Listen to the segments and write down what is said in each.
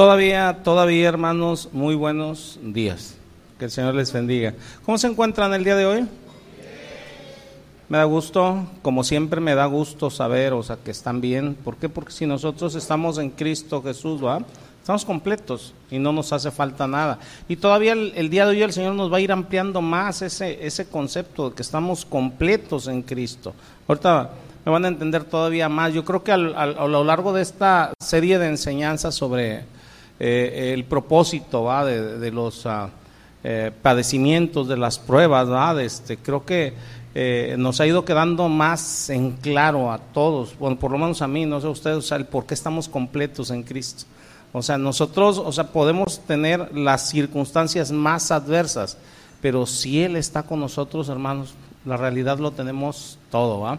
Todavía, todavía, hermanos, muy buenos días. Que el Señor les bendiga. ¿Cómo se encuentran el día de hoy? Me da gusto, como siempre me da gusto saber, o sea, que están bien. ¿Por qué? Porque si nosotros estamos en Cristo Jesús, ¿va? Estamos completos y no nos hace falta nada. Y todavía el, día de hoy el Señor nos va a ir ampliando más ese, ese concepto de que estamos completos en Cristo. Ahorita me van a entender todavía más. Yo creo que a lo largo de esta serie de enseñanzas sobre eh, el propósito ¿va? De, los ah, eh, padecimientos, de las pruebas, ¿va? Este, creo que eh, nos ha ido quedando más en claro a todos, bueno, por lo menos a mí, no sé ustedes, el por qué estamos completos en Cristo. O sea, nosotros, o sea, podemos tener las circunstancias más adversas, pero si Él está con nosotros, hermanos, la realidad lo tenemos todo, ¿va?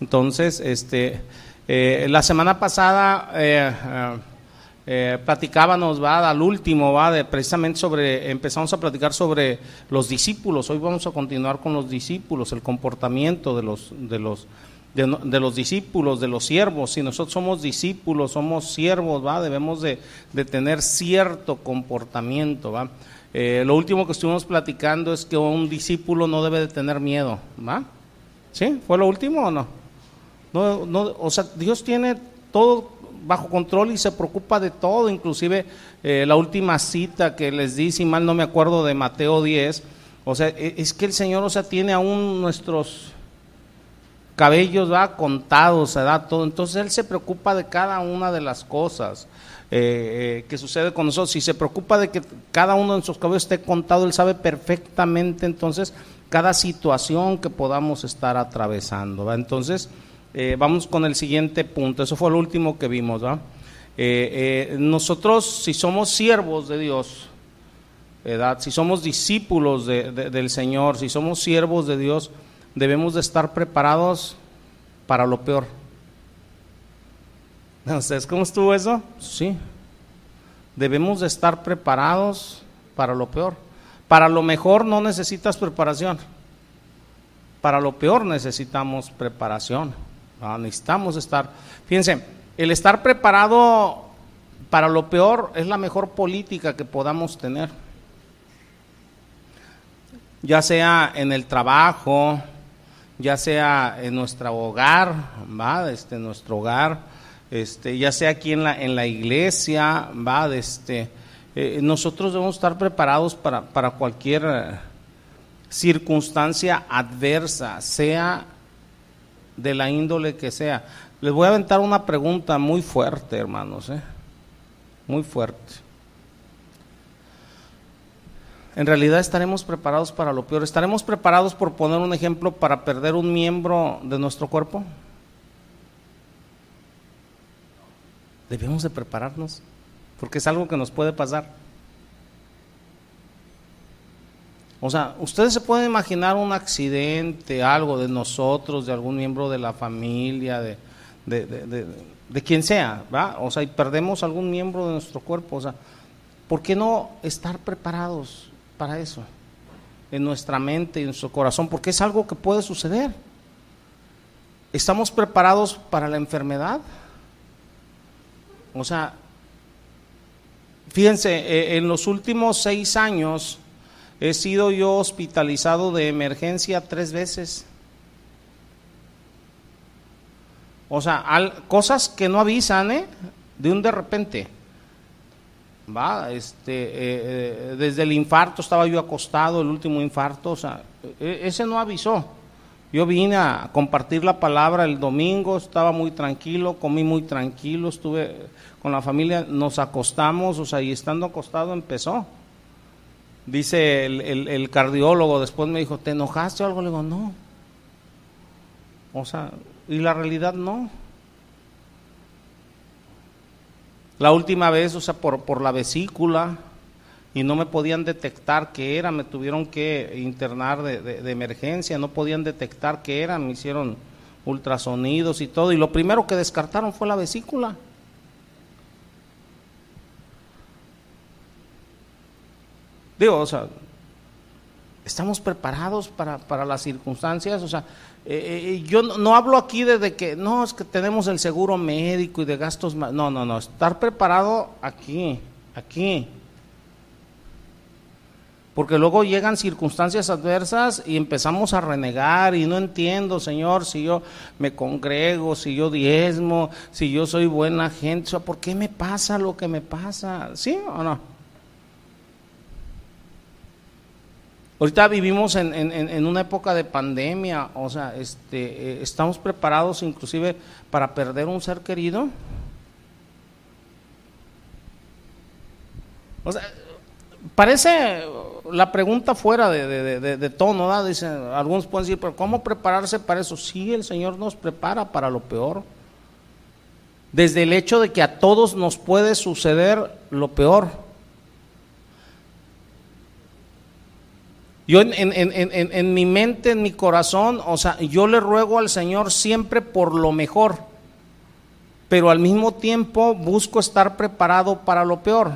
Entonces, este, la semana pasada eh, platicábamos, va, al último, va, de, precisamente sobre, empezamos a platicar sobre los discípulos. Hoy vamos a continuar con los discípulos, el comportamiento de los, de los, de, los discípulos, de los siervos. Si nosotros somos discípulos, somos siervos, va, debemos de, tener cierto comportamiento, va. Eh, lo último que estuvimos platicando es que un discípulo no debe de tener miedo, ¿va? ¿Sí? ¿Fue lo último o no? No, no, o sea, Dios tiene todo bajo control y se preocupa de todo, inclusive eh, la última cita que les di, si mal no me acuerdo, de Mateo 10, o sea, e, es que el Señor, o sea, tiene aún nuestros cabellos, va, contados, da todo, entonces Él se preocupa de cada una de las cosas. Eh, eh, que sucede con nosotros, si se preocupa de que cada uno de nuestros cabellos esté contado, Él sabe perfectamente entonces cada situación que podamos estar atravesando. Entonces, eh, vamos con el siguiente punto, eso fue lo último que vimos. Eh, eh, nosotros, si somos siervos de Dios, si somos discípulos del Señor, si somos siervos de Dios, debemos de estar preparados para lo peor. ¿Ustedes cómo estuvo eso? Sí. Debemos de estar preparados para lo peor. Para lo mejor no necesitas preparación. Para lo peor necesitamos preparación. Ah, necesitamos estar. Fíjense, el estar preparado para lo peor es la mejor política que podamos tener. Ya sea en el trabajo, ya sea en nuestro hogar, ¿va? Este, nuestro hogar, este, ya sea aquí en la, en la iglesia, ¿va? Este, eh, nosotros debemos estar preparados para, para cualquier eh, circunstancia adversa, sea de la índole que sea. Les voy a aventar una pregunta muy fuerte, hermanos, ¿eh? muy fuerte. En realidad estaremos preparados para lo peor. ¿Estaremos preparados, por poner un ejemplo, para perder un miembro de nuestro cuerpo? Debemos de prepararnos, porque es algo que nos puede pasar. O sea, ustedes se pueden imaginar un accidente, algo de nosotros, de algún miembro de la familia, de, de, quien sea, ¿va? O sea, y perdemos algún miembro de nuestro cuerpo. O sea, ¿por qué no estar preparados para eso? En nuestra mente y en nuestro corazón, porque es algo que puede suceder. ¿Estamos preparados para la enfermedad? O sea, fíjense, eh, en los últimos seis años, He sido yo hospitalizado de emergencia tres veces. O sea, cosas que no avisan, ¿eh? De un de repente. Va, este, eh, eh, desde el infarto estaba yo acostado, el último infarto, o sea, e, ese no avisó. Yo vine a compartir la palabra el domingo, estaba muy tranquilo, comí muy tranquilo, estuve con la familia, nos acostamos, o sea, y estando acostado empezó. Dice el, cardiólogo, después me dijo, ¿te enojaste o algo? Le digo, no. O sea, y la realidad no. La última vez, o sea, por, por la vesícula, y no me podían detectar qué era, me tuvieron que internar de, de, emergencia, no podían detectar qué era, me hicieron ultrasonidos y todo, y lo primero que descartaron fue la vesícula. Digo, o sea, estamos preparados para, para las circunstancias, o sea, eh, eh, yo no, hablo aquí de, que, no, es que tenemos el seguro médico y de gastos, no, no, no, estar preparado aquí, aquí. Porque luego llegan circunstancias adversas y empezamos a renegar y no entiendo, Señor, si yo me congrego, si yo diezmo, si yo soy buena gente, o sea, ¿por qué me pasa lo que me pasa? ¿Sí o no? Ahorita vivimos en, una época de pandemia, o sea, este, eh, estamos preparados inclusive para perder un ser querido. O sea, parece la pregunta fuera de, tono, ¿no? Dicen, algunos pueden decir, pero ¿cómo prepararse para eso? Sí, el Señor nos prepara para lo peor. Desde el hecho de que a todos nos puede suceder lo peor. Yo en, en, mi mente, en mi corazón, o sea, yo le ruego al Señor siempre por lo mejor, pero al mismo tiempo busco estar preparado para lo peor.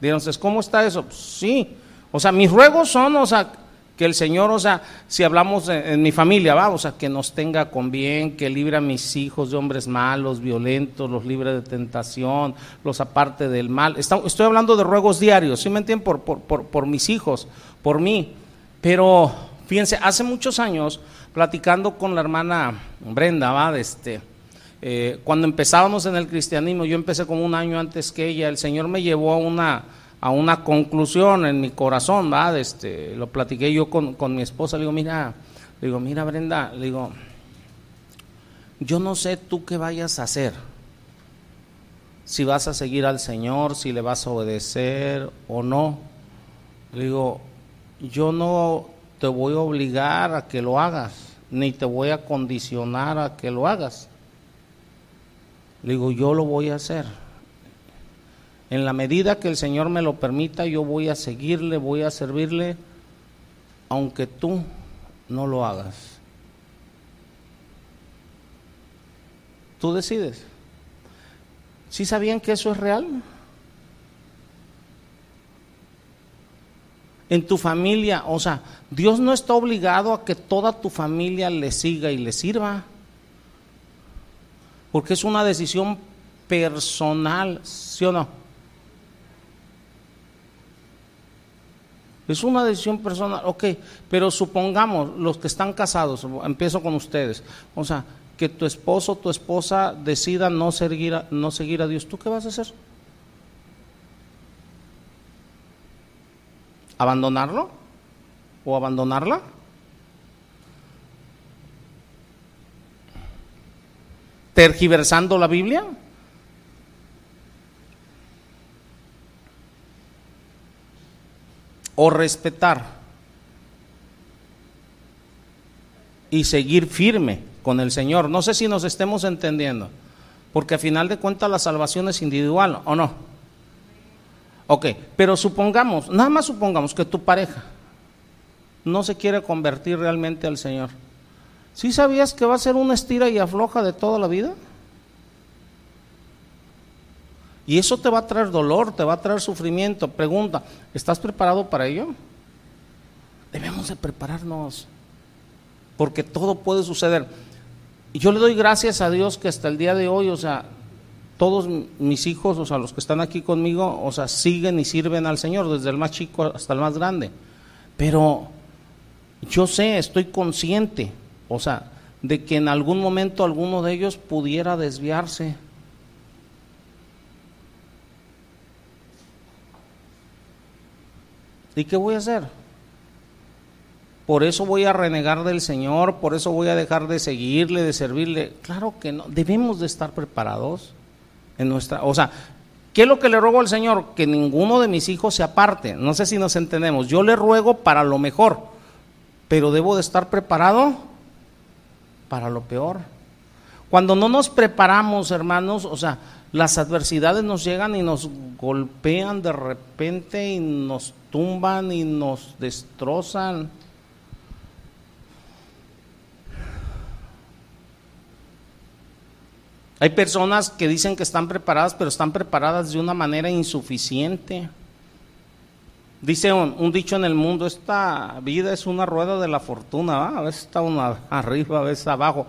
Entonces, ¿cómo está eso? Pues, sí, o sea, mis ruegos son, o sea, que el Señor, o sea, si hablamos en, mi familia, va, o sea, que nos tenga con bien, que libre a mis hijos de hombres malos, violentos, los libre de tentación, los aparte del mal. estoy hablando de ruegos diarios, ¿sí me entienden? Por, por, por, por mis hijos, por mí. Pero, fíjense, hace muchos años, platicando con la hermana Brenda, va, este, eh, cuando empezábamos en el cristianismo, yo empecé como un año antes que ella, el Señor me llevó a una a una conclusión en mi corazón, ¿verdad? Este, lo platiqué yo con, mi esposa, le digo, mira, digo, mira Brenda, digo, yo no sé tú qué vayas a hacer, si vas a seguir al Señor, si le vas a obedecer o no. Le digo, yo no te voy a obligar a que lo hagas, ni te voy a condicionar a que lo hagas. Le digo, yo lo voy a hacer en la medida que el Señor me lo permita, yo voy a seguirle, voy a servirle, aunque tú no lo hagas. Tú decides. ¿Sí sabían que eso es real? En tu familia, o sea, Dios no está obligado a que toda tu familia le siga y le sirva. Porque es una decisión personal, ¿sí o no? Es una decisión personal, ok, pero supongamos los que están casados, empiezo con ustedes, o sea, que tu esposo o tu esposa decida no seguir, a, no seguir a Dios, ¿tú qué vas a hacer? ¿Abandonarlo? ¿O abandonarla? ¿Tergiversando la Biblia? o respetar y seguir firme con el Señor. No sé si nos estemos entendiendo, porque a final de cuentas la salvación es individual, ¿o no? Ok, pero supongamos, nada más supongamos que tu pareja no se quiere convertir realmente al Señor. ¿Sí sabías que va a ser una estira y afloja de toda la vida? Y eso te va a traer dolor, te va a traer sufrimiento. Pregunta, ¿estás preparado para ello? Debemos de prepararnos, porque todo puede suceder. Y yo le doy gracias a Dios que hasta el día de hoy, o sea, todos mis hijos, o sea, los que están aquí conmigo, o sea, siguen y sirven al Señor, desde el más chico hasta el más grande. Pero yo sé, estoy consciente, o sea, de que en algún momento alguno de ellos pudiera desviarse ¿Y qué voy a hacer? Por eso voy a renegar del Señor, por eso voy a dejar de seguirle, de servirle. Claro que no, debemos de estar preparados en nuestra, o sea, ¿qué es lo que le ruego al Señor? Que ninguno de mis hijos se aparte. No sé si nos entendemos. Yo le ruego para lo mejor, pero debo de estar preparado para lo peor. Cuando no nos preparamos, hermanos, o sea, las adversidades nos llegan y nos golpean de repente y nos tumban y nos destrozan. Hay personas que dicen que están preparadas, pero están preparadas de una manera insuficiente. Dice un, dicho en el mundo, esta vida es una rueda de la fortuna, a veces está una arriba, a veces abajo.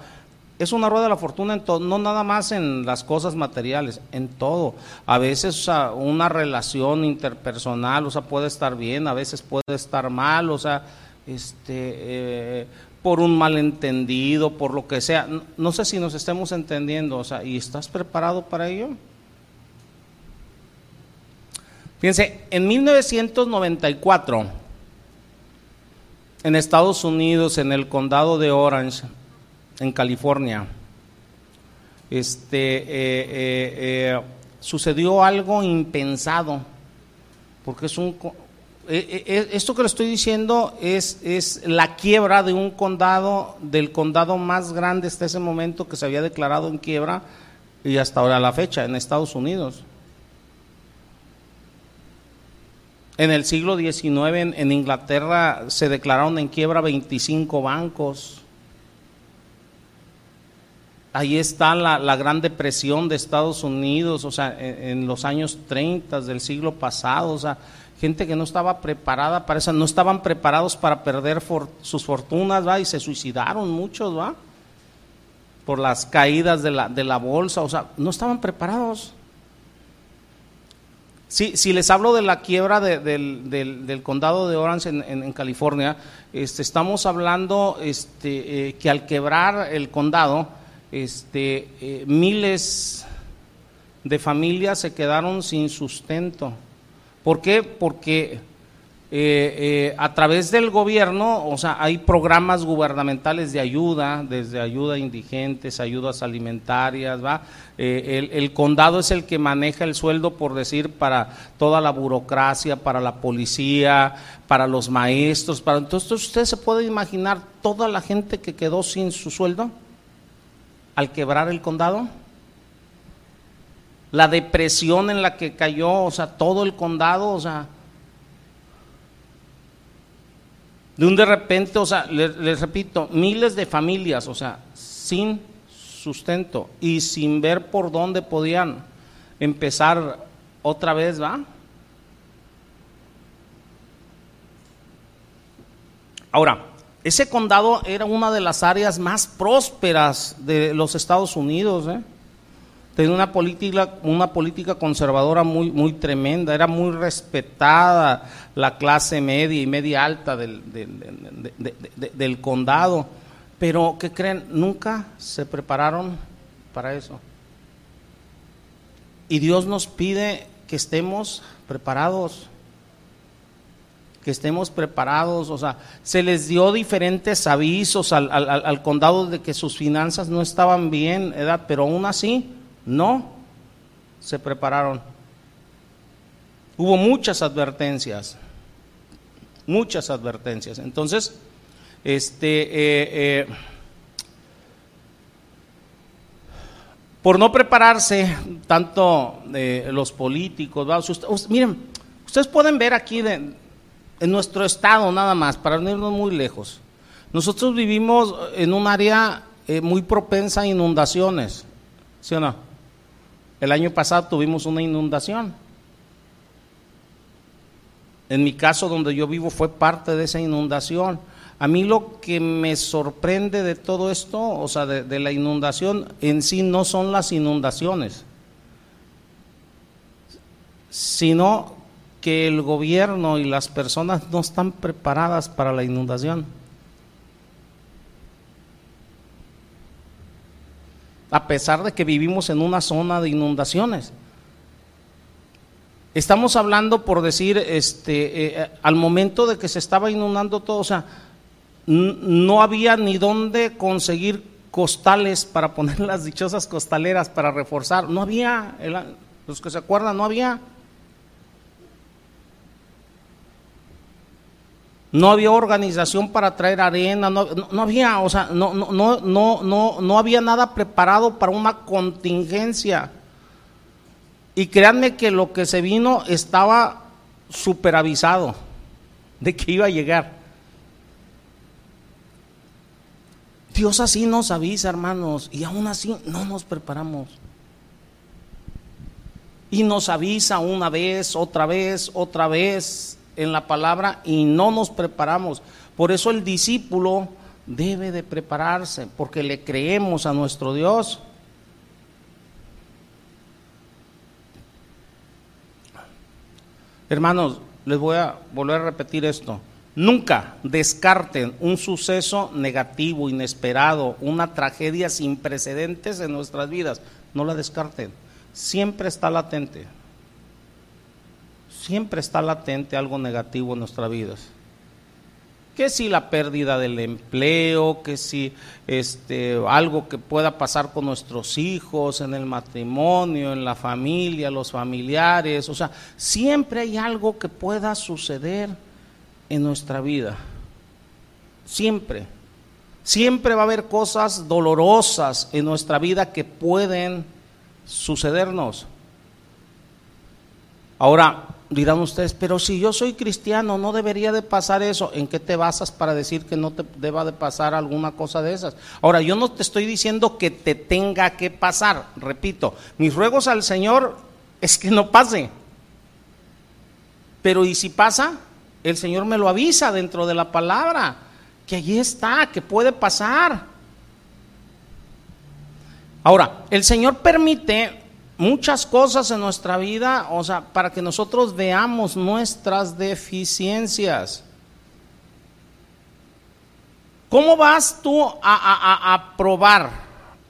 Es una rueda de la fortuna en todo, no nada más en las cosas materiales, en todo. A veces una relación interpersonal, o sea, puede estar bien, a veces puede estar mal, o sea, este, eh, por un malentendido, por lo que sea. No, sé si nos estemos entendiendo, o sea, ¿y estás preparado para ello? Fíjense, en 1994, en Estados Unidos, en el condado de Orange, en California, este, eh, eh, eh, sucedió algo impensado, porque es un... esto que le estoy diciendo es, es la quiebra de un condado, del condado más grande hasta ese momento que se había declarado en quiebra y hasta ahora la fecha, en Estados Unidos. En el siglo XIX en, Inglaterra se declararon en quiebra 25 bancos. Ahí está la, gran depresión de Estados Unidos, o sea, en, los años 30 del siglo pasado, o sea, gente que no estaba preparada para eso, no estaban preparados para perder sus fortunas, ¿va? Y se suicidaron muchos, ¿va? Por las caídas de la, de la bolsa, o sea, no estaban preparados. Sí, si les hablo de la quiebra del, condado de Orange en, California, este, estamos hablando este, eh, que al quebrar el condado, este, eh, miles de familias se quedaron sin sustento. ¿Por qué? Porque eh, eh, a través del gobierno, o sea, hay programas gubernamentales de ayuda, desde ayuda a indigentes, ayudas alimentarias, ¿va? Eh, el, condado es el que maneja el sueldo, por decir, para toda la burocracia, para la policía, para los maestros, para entonces usted se puede imaginar toda la gente que quedó sin su sueldo al quebrar el condado. La depresión en la que cayó, o sea, todo el condado, o sea, de un de repente, o sea, les, repito, miles de familias, o sea, sin sustento y sin ver por dónde podían empezar otra vez, ¿va? Ahora, ese condado era una de las áreas más prósperas de los Estados Unidos, ¿eh? Tenía una política, una política conservadora muy, muy tremenda, era muy respetada la clase media y media alta del, del, condado. Pero, ¿qué creen? Nunca se prepararon para eso. Y Dios nos pide que estemos preparados que estemos preparados, o sea, se les dio diferentes avisos al, al, al, condado de que sus finanzas no estaban bien, ¿verdad? pero aún así no se prepararon. Hubo muchas advertencias, muchas advertencias. Entonces, este, eh, eh, por no prepararse tanto eh, los políticos, miren, ustedes pueden ver aquí en nuestro estado nada más, para no irnos muy lejos. Nosotros vivimos en un área muy propensa a inundaciones, ¿sí o no? El año pasado tuvimos una inundación. En mi caso, donde yo vivo, fue parte de esa inundación. A mí lo que me sorprende de todo esto, o sea, de, la inundación en sí, no son las inundaciones, sino que el gobierno y las personas no están preparadas para la inundación. A pesar de que vivimos en una zona de inundaciones. Estamos hablando, por decir, este, eh, al momento de que se estaba inundando todo, o sea, no había ni dónde conseguir costales para poner las dichosas costaleras para reforzar, no había, los que se acuerdan, no había. No había organización para traer arena, no, había, o sea, no, no, no, no, no había nada preparado para una contingencia. Y créanme que lo que se vino estaba superavisado de que iba a llegar. Dios así nos avisa, hermanos, y aún así no nos preparamos. Y nos avisa una vez, otra vez, otra vez, en la palabra y no nos preparamos. Por eso el discípulo debe de prepararse, porque le creemos a nuestro Dios. Hermanos, les voy a volver a repetir esto. Nunca descarten un suceso negativo, inesperado, una tragedia sin precedentes en nuestras vidas. No la descarten. Siempre está latente. Siempre está latente algo negativo en nuestras vidas que si la pérdida del empleo, que si este, algo que pueda pasar con nuestros hijos, en el matrimonio, en la familia, los familiares, o sea, siempre hay algo que pueda suceder en nuestra vida. Siempre. Siempre va a haber cosas dolorosas en nuestra vida que pueden sucedernos. Ahora, dirán ustedes, pero si yo soy cristiano, no debería de pasar eso. ¿En qué te basas para decir que no te deba de pasar alguna cosa de esas? Ahora, yo no te estoy diciendo que te tenga que pasar, repito, mis ruegos al Señor es que no pase. Pero ¿y si pasa? El Señor me lo avisa dentro de la palabra, que allí está, que puede pasar. Ahora, el Señor permite muchas cosas en nuestra vida, o sea, para que nosotros veamos nuestras deficiencias. ¿Cómo vas tú a, a, probar?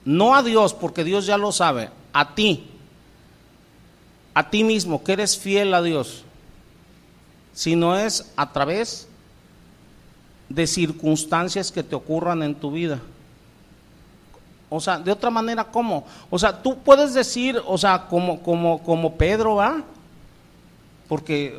No a Dios, porque Dios ya lo sabe, a ti, a ti mismo, que eres fiel a Dios, sino es a través de circunstancias que te ocurran en tu vida. O sea, de otra manera, ¿cómo? O sea, tú puedes decir, o sea, como, como, como Pedro, ¿va? Porque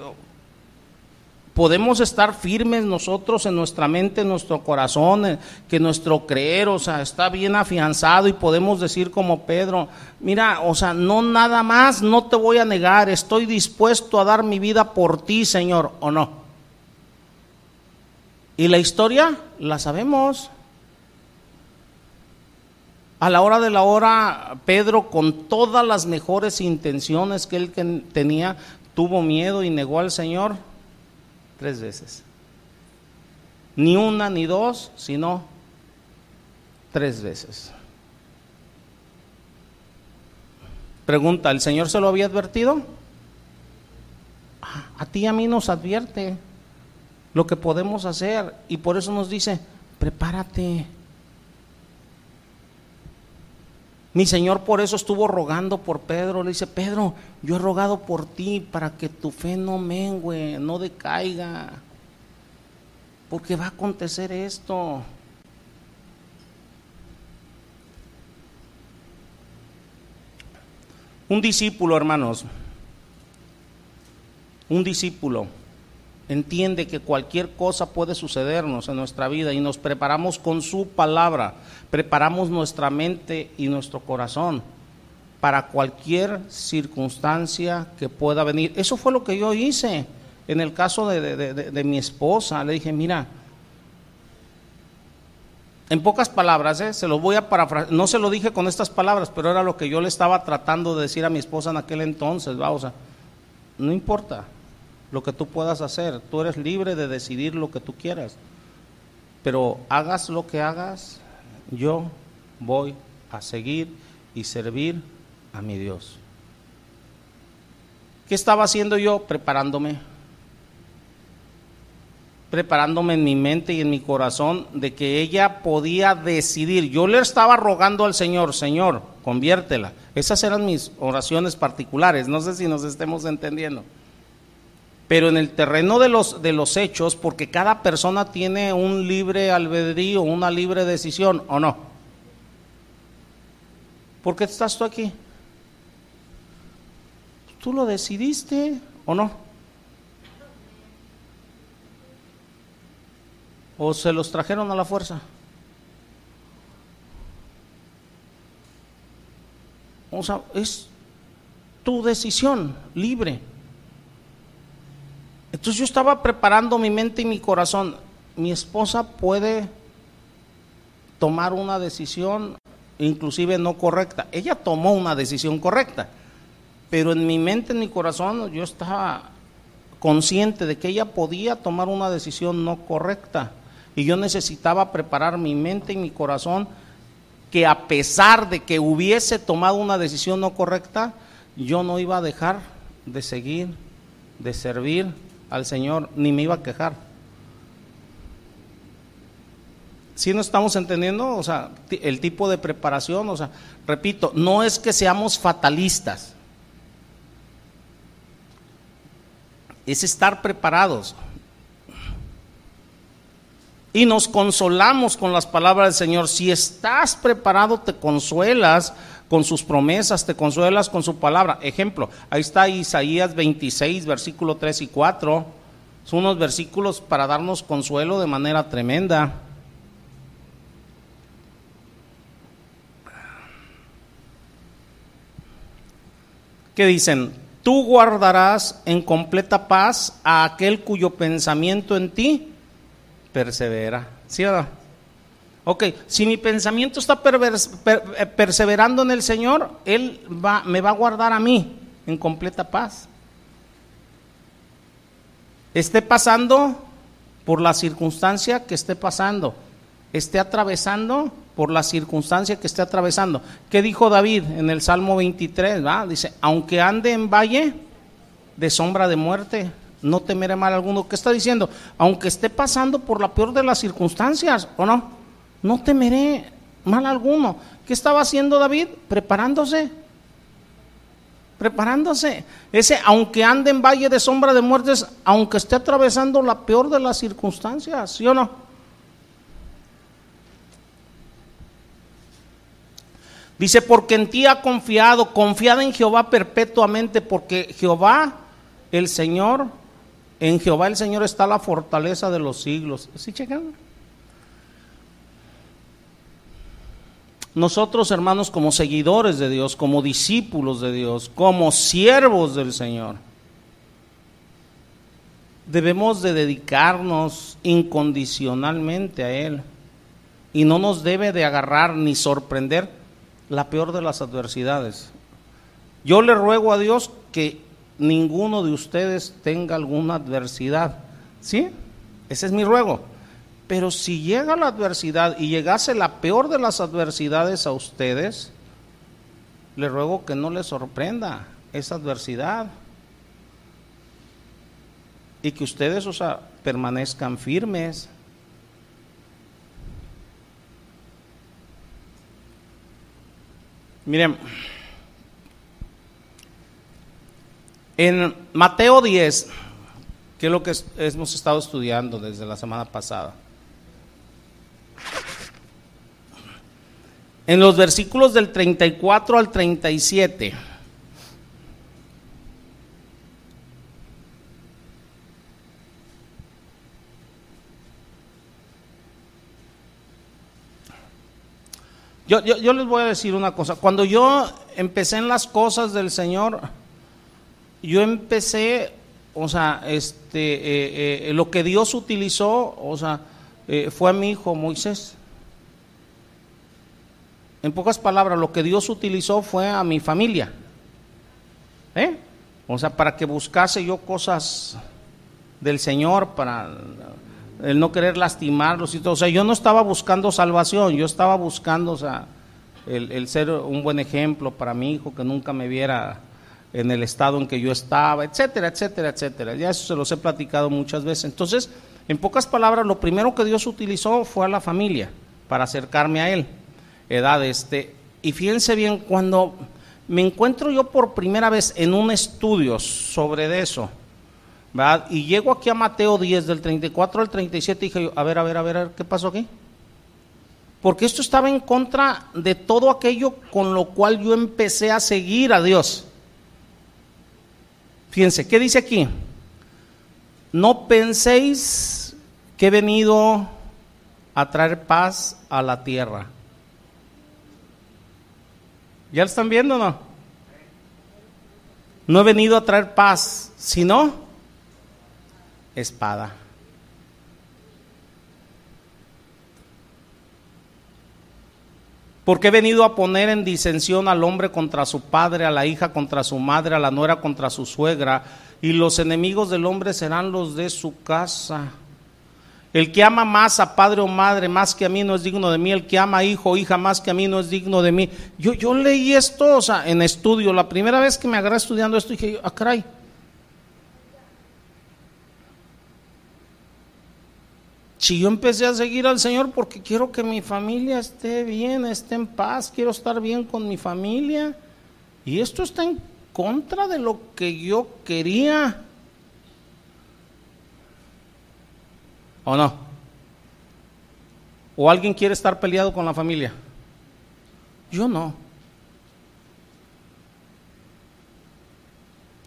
podemos estar firmes nosotros en nuestra mente, en nuestro corazón, que nuestro creer, o sea, está bien afianzado y podemos decir como Pedro, mira, o sea, no nada más, no te voy a negar, estoy dispuesto a dar mi vida por ti, Señor, o no. Y la historia la sabemos. A la hora de la hora, Pedro, con todas las mejores intenciones que él tenía, tuvo miedo y negó al Señor tres veces. Ni una ni dos, sino tres veces. Pregunta, ¿el Señor se lo había advertido? A ti y a mí nos advierte lo que podemos hacer y por eso nos dice, prepárate Mi Señor por eso estuvo rogando por Pedro. Le dice, Pedro, yo he rogado por ti para que tu fe no mengue, no decaiga. Porque va a acontecer esto. Un discípulo, hermanos. Un discípulo entiende que cualquier cosa puede sucedernos en nuestra vida y nos preparamos con su palabra, preparamos nuestra mente y nuestro corazón para cualquier circunstancia que pueda venir. Eso fue lo que yo hice en el caso de, mi esposa. Le dije, mira, en pocas palabras, ¿eh? se lo voy a no se lo dije con estas palabras, pero era lo que yo le estaba tratando de decir a mi esposa en aquel entonces, vamos a, no importa, lo que tú puedas hacer. Tú eres libre de decidir lo que tú quieras. Pero hagas lo que hagas, yo voy a seguir y servir a mi Dios. ¿Qué estaba haciendo yo? Preparándome. Preparándome en mi mente y en mi corazón de que ella podía decidir. Yo le estaba rogando al Señor, Señor, conviértela. Esas eran mis oraciones particulares. No sé si nos estemos entendiendo pero en el terreno de los, de los hechos, porque cada persona tiene un libre albedrío, una libre decisión, ¿o no? ¿Por qué estás tú aquí? ¿Tú lo decidiste o no? ¿O se los trajeron a la fuerza? O sea, es tu decisión libre. Entonces yo estaba preparando mi mente y mi corazón. Mi esposa puede tomar una decisión inclusive no correcta. Ella tomó una decisión correcta, pero en mi mente, en mi corazón, yo estaba consciente de que ella podía tomar una decisión no correcta. Y yo necesitaba preparar mi mente y mi corazón que a pesar de que hubiese tomado una decisión no correcta, yo no iba a dejar de seguir, de servir al Señor, ni me iba a quejar. Si no estamos entendiendo, o sea, el tipo de preparación, o sea, repito, no es que seamos fatalistas, es estar preparados. Y nos consolamos con las palabras del Señor. Si estás preparado, te consuelas con sus promesas, te consuelas con su palabra. Ejemplo, ahí está Isaías 26, versículo 3 y 4. Son unos versículos para darnos consuelo de manera tremenda. ¿Qué dicen? Tú guardarás en completa paz a aquel cuyo pensamiento en ti persevera. ¿Sí? Ok, si mi pensamiento está eh, perseverando en el Señor, Él me va a guardar a mí en completa paz. Esté pasando por la circunstancia que esté pasando, esté atravesando por la circunstancia que esté atravesando. ¿Qué dijo David en el Salmo 23? Dice, aunque ande en valle de sombra de muerte, no temeré mal alguno. ¿Qué está diciendo? Aunque esté pasando por la peor de las circunstancias, ¿o no? No temeré mal alguno. ¿Qué estaba haciendo David? Preparándose. Preparándose. Ese, aunque ande en valle de sombra de muertes, aunque esté atravesando la peor de las circunstancias, ¿sí o no? Dice, porque en ti ha confiado, confiada en Jehová perpetuamente, porque Jehová, el Señor, en Jehová el Señor está la fortaleza de los siglos. ¿Sí checan? Nosotros, hermanos, como seguidores de Dios, como discípulos de Dios, como siervos del Señor, debemos de dedicarnos incondicionalmente a Él. Y no nos debe de agarrar ni sorprender la peor de las adversidades. Yo le ruego a Dios que ninguno de ustedes tenga alguna adversidad. ¿Sí? Ese es mi ruego. Pero si llega la adversidad y llegase la peor de las adversidades a ustedes, le ruego que no les sorprenda esa adversidad. Y que ustedes, o sea, permanezcan firmes. Miren, En Mateo 10, que es lo que hemos estado estudiando desde la semana pasada, en los versículos del 34 al 37, Yo, yo, yo, les voy a decir una cosa. Cuando yo empecé en las cosas del Señor, yo empecé, o sea, este, eh, eh, lo que Dios utilizó, o sea, eh, fue a mi hijo Moisés. En pocas palabras, lo que Dios utilizó fue a mi familia. ¿Eh? O sea, para que buscase yo cosas del Señor, para el no querer lastimarlos y todo. O sea, yo no estaba buscando salvación, yo estaba buscando, o sea, el, el ser un buen ejemplo para mi hijo, que nunca me viera en el estado en que yo estaba, etcétera, etcétera, etcétera. Ya eso se los he platicado muchas veces. Entonces, en pocas palabras, lo primero que Dios utilizó fue a la familia para acercarme a Él. Edad este. Y fíjense bien, cuando me encuentro yo por primera vez en un estudio sobre eso, ¿verdad? y llego aquí a Mateo 10, del 34 al 37, dije yo, a ver, a ver, a ver, ¿qué pasó aquí? Porque esto estaba en contra de todo aquello con lo cual yo empecé a seguir a Dios. Fíjense, ¿qué dice aquí? No penséis que he venido a traer paz a la tierra. ¿Ya lo están viendo no? No he venido a traer paz, sino espada. Porque he venido a poner en disensión al hombre contra su padre, a la hija contra su madre, a la nuera contra su suegra, y los enemigos del hombre serán los de su casa. El que ama más a padre o madre más que a mí no es digno de mí. El que ama a hijo o hija más que a mí no es digno de mí. Yo, yo leí esto o sea, en estudio. La primera vez que me agarré estudiando esto dije, ah, caray. Si yo empecé a seguir al Señor porque quiero que mi familia esté bien, esté en paz, quiero estar bien con mi familia. Y esto está en contra de lo que yo quería. ¿O no? ¿O alguien quiere estar peleado con la familia? Yo no.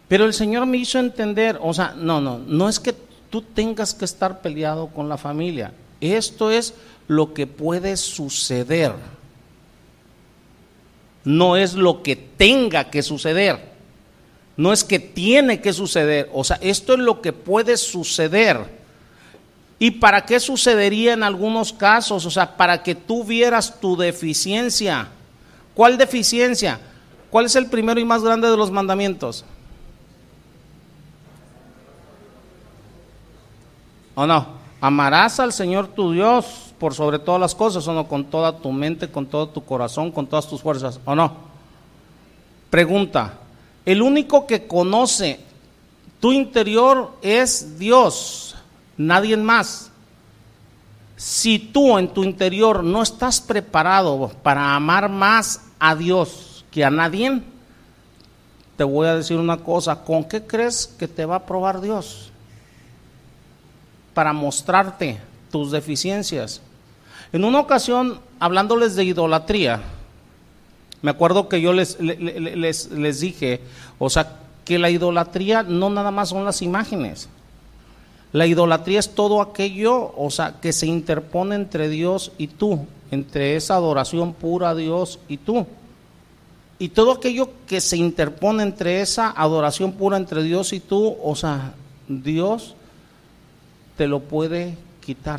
Pero el Señor me hizo entender, o sea, no, no, no es que tú tengas que estar peleado con la familia. Esto es lo que puede suceder. No es lo que tenga que suceder. No es que tiene que suceder. O sea, esto es lo que puede suceder. ¿Y para qué sucedería en algunos casos? O sea, para que tú vieras tu deficiencia. ¿Cuál deficiencia? ¿Cuál es el primero y más grande de los mandamientos? ¿O no? Amarás al Señor tu Dios por sobre todas las cosas, ¿o no? Con toda tu mente, con todo tu corazón, con todas tus fuerzas, ¿o no? Pregunta, el único que conoce tu interior es Dios nadie más. Si tú en tu interior no estás preparado para amar más a Dios que a nadie, te voy a decir una cosa, ¿con qué crees que te va a probar Dios? Para mostrarte tus deficiencias. En una ocasión, hablándoles de idolatría, me acuerdo que yo les, les, les dije, o sea, que la idolatría no nada más son las imágenes. La idolatría es todo aquello, o sea, que se interpone entre Dios y tú, entre esa adoración pura a Dios y tú. Y todo aquello que se interpone entre esa adoración pura entre Dios y tú, o sea, Dios te lo puede quitar.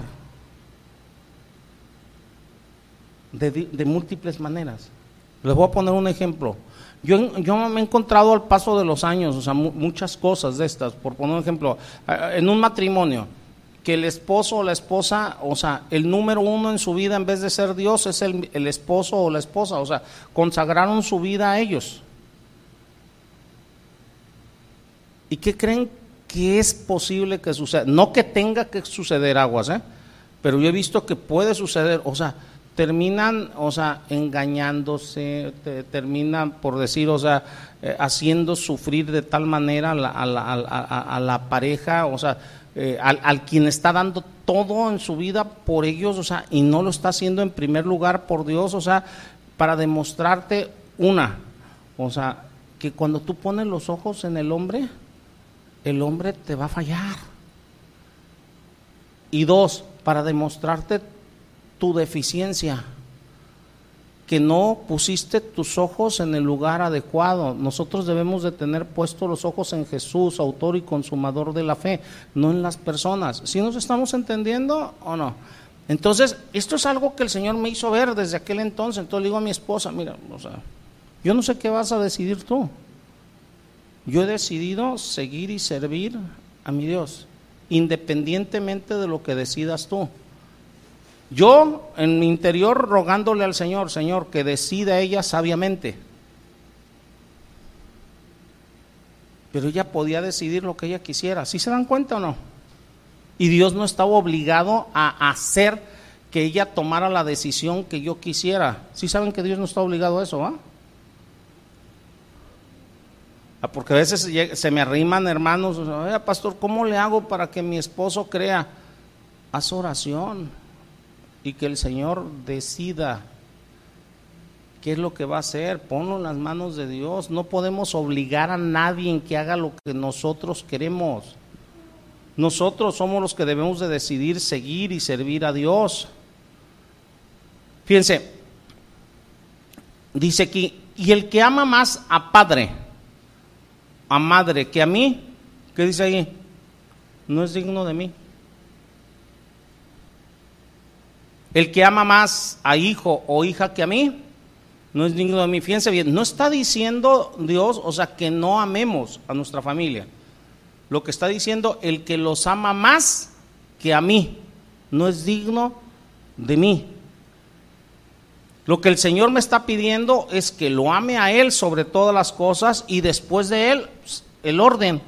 De, de múltiples maneras. Les voy a poner un ejemplo. Yo, me he encontrado al paso de los años, o sea, muchas cosas de estas. Por poner un ejemplo, en un matrimonio, que el esposo o la esposa, o sea, el número uno en su vida en vez de ser Dios es el, el esposo o la esposa, o sea, consagraron su vida a ellos. ¿Y qué creen que es posible que suceda? No que tenga que suceder aguas, ¿eh? pero yo he visto que puede suceder, o sea, terminan, o sea, engañándose, terminan, por decir, o sea, eh, haciendo sufrir de tal manera a la, pareja, o sea, eh, al, al, quien está dando todo en su vida por ellos, o sea, y no lo está haciendo en primer lugar por Dios, o sea, para demostrarte una, o sea, que cuando tú pones los ojos en el hombre, el hombre te va a fallar. Y dos, para demostrarte tu deficiencia, que no pusiste tus ojos en el lugar adecuado. Nosotros debemos de tener puestos los ojos en Jesús, autor y consumador de la fe, no en las personas. ¿Sí nos estamos entendiendo o no? Entonces, esto es algo que el Señor me hizo ver desde aquel entonces. Entonces le digo a mi esposa, mira, o sea, yo no sé qué vas a decidir tú. Yo he decidido seguir y servir a mi Dios, independientemente de lo que decidas tú. Yo en mi interior rogándole al Señor, Señor, que decida ella sabiamente. Pero ella podía decidir lo que ella quisiera. ¿Sí se dan cuenta o no? Y Dios no estaba obligado a hacer que ella tomara la decisión que yo quisiera. ¿Sí saben que Dios no está obligado a eso, ¿ah? Porque a veces se me arriman hermanos, pastor, ¿cómo le hago para que mi esposo crea? Haz oración y que el Señor decida qué es lo que va a hacer. Ponlo en las manos de Dios. No podemos obligar a nadie en que haga lo que nosotros queremos. Nosotros somos los que debemos de decidir seguir y servir a Dios. Fíjense, dice aquí, y el que ama más a padre, a madre que a mí, ¿qué dice ahí? No es digno de mí. El que ama más a hijo o hija que a mí, no es digno de mí. Fíjense bien, no está diciendo Dios, o sea, que no amemos a nuestra familia. lo que está diciendo, el que los ama más que a mí, no es digno de mí. Lo que el Señor me está pidiendo es que lo ame a Él sobre todas las cosas y después de Él pues, el orden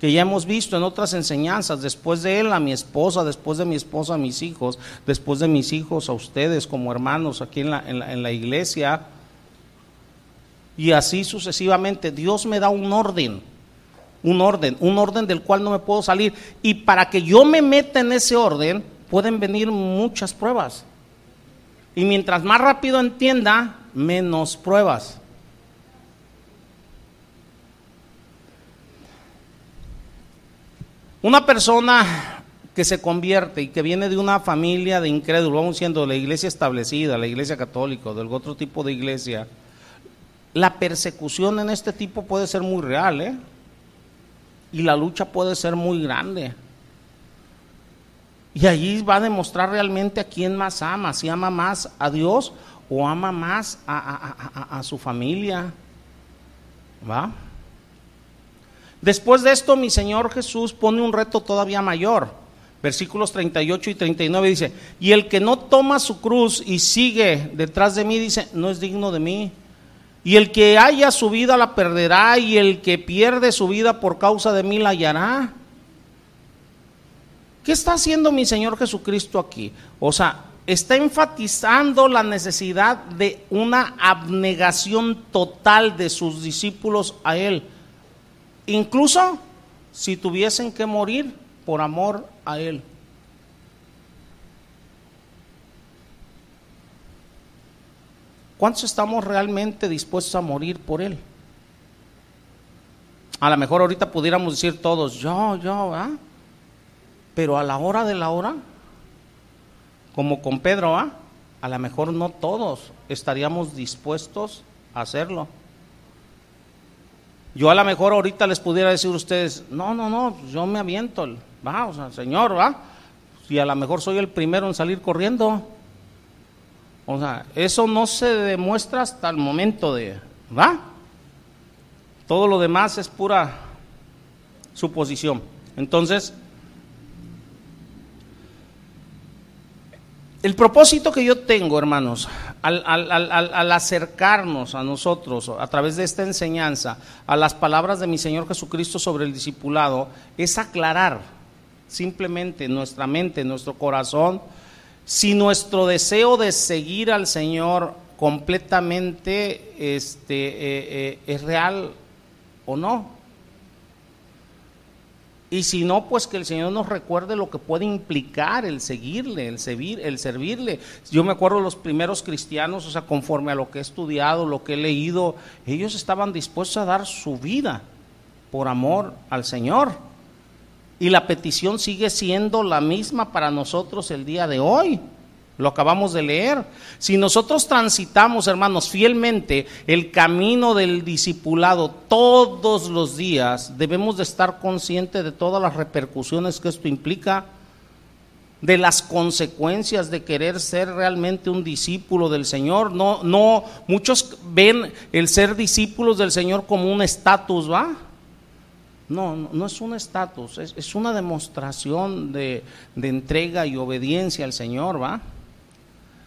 que ya hemos visto en otras enseñanzas, después de Él a mi esposa, después de mi esposa a mis hijos, después de mis hijos a ustedes como hermanos aquí en la, en la iglesia y así sucesivamente. Dios me da un orden, un orden, un orden del cual no me puedo salir y para que yo me meta en ese orden pueden venir muchas pruebas. Y mientras más rápido entienda, menos pruebas. Una persona que se convierte y que viene de una familia de incrédulos, vamos siendo la iglesia establecida, la iglesia católica, o del otro tipo de iglesia, la persecución en este tipo puede ser muy real, ¿eh? Y la lucha puede ser muy grande. Y allí va a demostrar realmente a quién más ama, si ama más a Dios o ama más a, su familia. ¿Va? Después de esto, mi Señor Jesús pone un reto todavía mayor. Versículos 38 y 39 dice, y el que no toma su cruz y sigue detrás de mí, dice, no es digno de mí. Y el que haya su vida la perderá, y el que pierde su vida por causa de mí la hallará. ¿Qué está haciendo mi Señor Jesucristo aquí? O sea, está enfatizando la necesidad de una abnegación total de sus discípulos a Él. Incluso si tuviesen que morir por amor a Él. ¿Cuántos estamos realmente dispuestos a morir por Él? A lo mejor ahorita pudiéramos decir todos, yo, yo, ¿ah? Pero a la hora de la hora, como con Pedro, ¿ah? a lo mejor no todos estaríamos dispuestos a hacerlo. Yo a lo mejor ahorita les pudiera decir a ustedes, no, no, no, yo me aviento, va, o sea, Señor, va, y a lo mejor soy el primero en salir corriendo. O sea, eso no se demuestra hasta el momento de, ¿va? Todo lo demás es pura suposición. Entonces, El propósito que yo tengo, hermanos, al, acercarnos a nosotros a través de esta enseñanza a las palabras de mi Señor Jesucristo sobre el discipulado, es aclarar simplemente nuestra mente, nuestro corazón, si nuestro deseo de seguir al Señor completamente este, eh, eh, es real o no. Y si no, pues que el Señor nos recuerde lo que puede implicar el seguirle, el, servir, el servirle. Yo me acuerdo los primeros cristianos, o sea, conforme a lo que he estudiado, lo que he leído, ellos estaban dispuestos a dar su vida por amor al Señor. Y la petición sigue siendo la misma para nosotros el día de hoy. Lo acabamos de leer. Si nosotros transitamos, hermanos, fielmente el camino del discipulado todos los días, debemos de estar conscientes de todas las repercusiones que esto implica, de las consecuencias de querer ser realmente un discípulo del Señor. No, no, muchos ven el ser discípulos del Señor como un estatus, ¿va? No, no es un estatus, es, una demostración de, de entrega y obediencia al Señor, ¿va?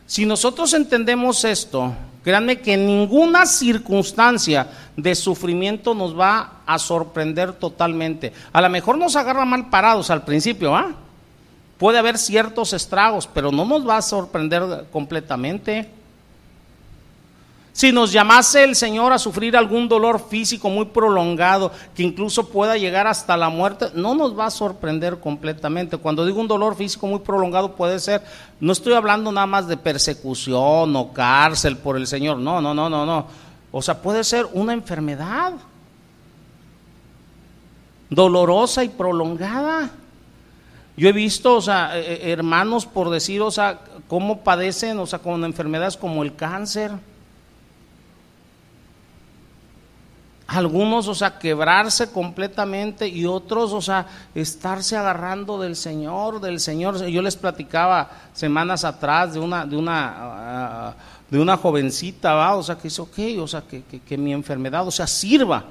Si nosotros entendemos esto, créanme que ninguna circunstancia de sufrimiento nos va a sorprender totalmente. A lo mejor nos agarra mal parados al principio, ¿ah? Puede haber ciertos estragos, pero no nos va a sorprender completamente. Si nos llamase el Señor a sufrir algún dolor físico muy prolongado, que incluso pueda llegar hasta la muerte, no nos va a sorprender completamente. Cuando digo un dolor físico muy prolongado puede ser, no estoy hablando nada más de persecución o cárcel por el Señor, no, no, no, no, no. O sea, puede ser una enfermedad dolorosa y prolongada. Yo he visto, o sea, eh, eh, hermanos, por decir, o sea, cómo padecen, o sea, con enfermedades como el cáncer algunos, o sea, quebrarse completamente y otros, o sea, estarse agarrando del Señor, del Señor. Yo les platicaba semanas atrás de una, de una, ah, de una jovencita, ¿va? o sea, que dice, ok, o sea, que, que, mi enfermedad, o sea, sirva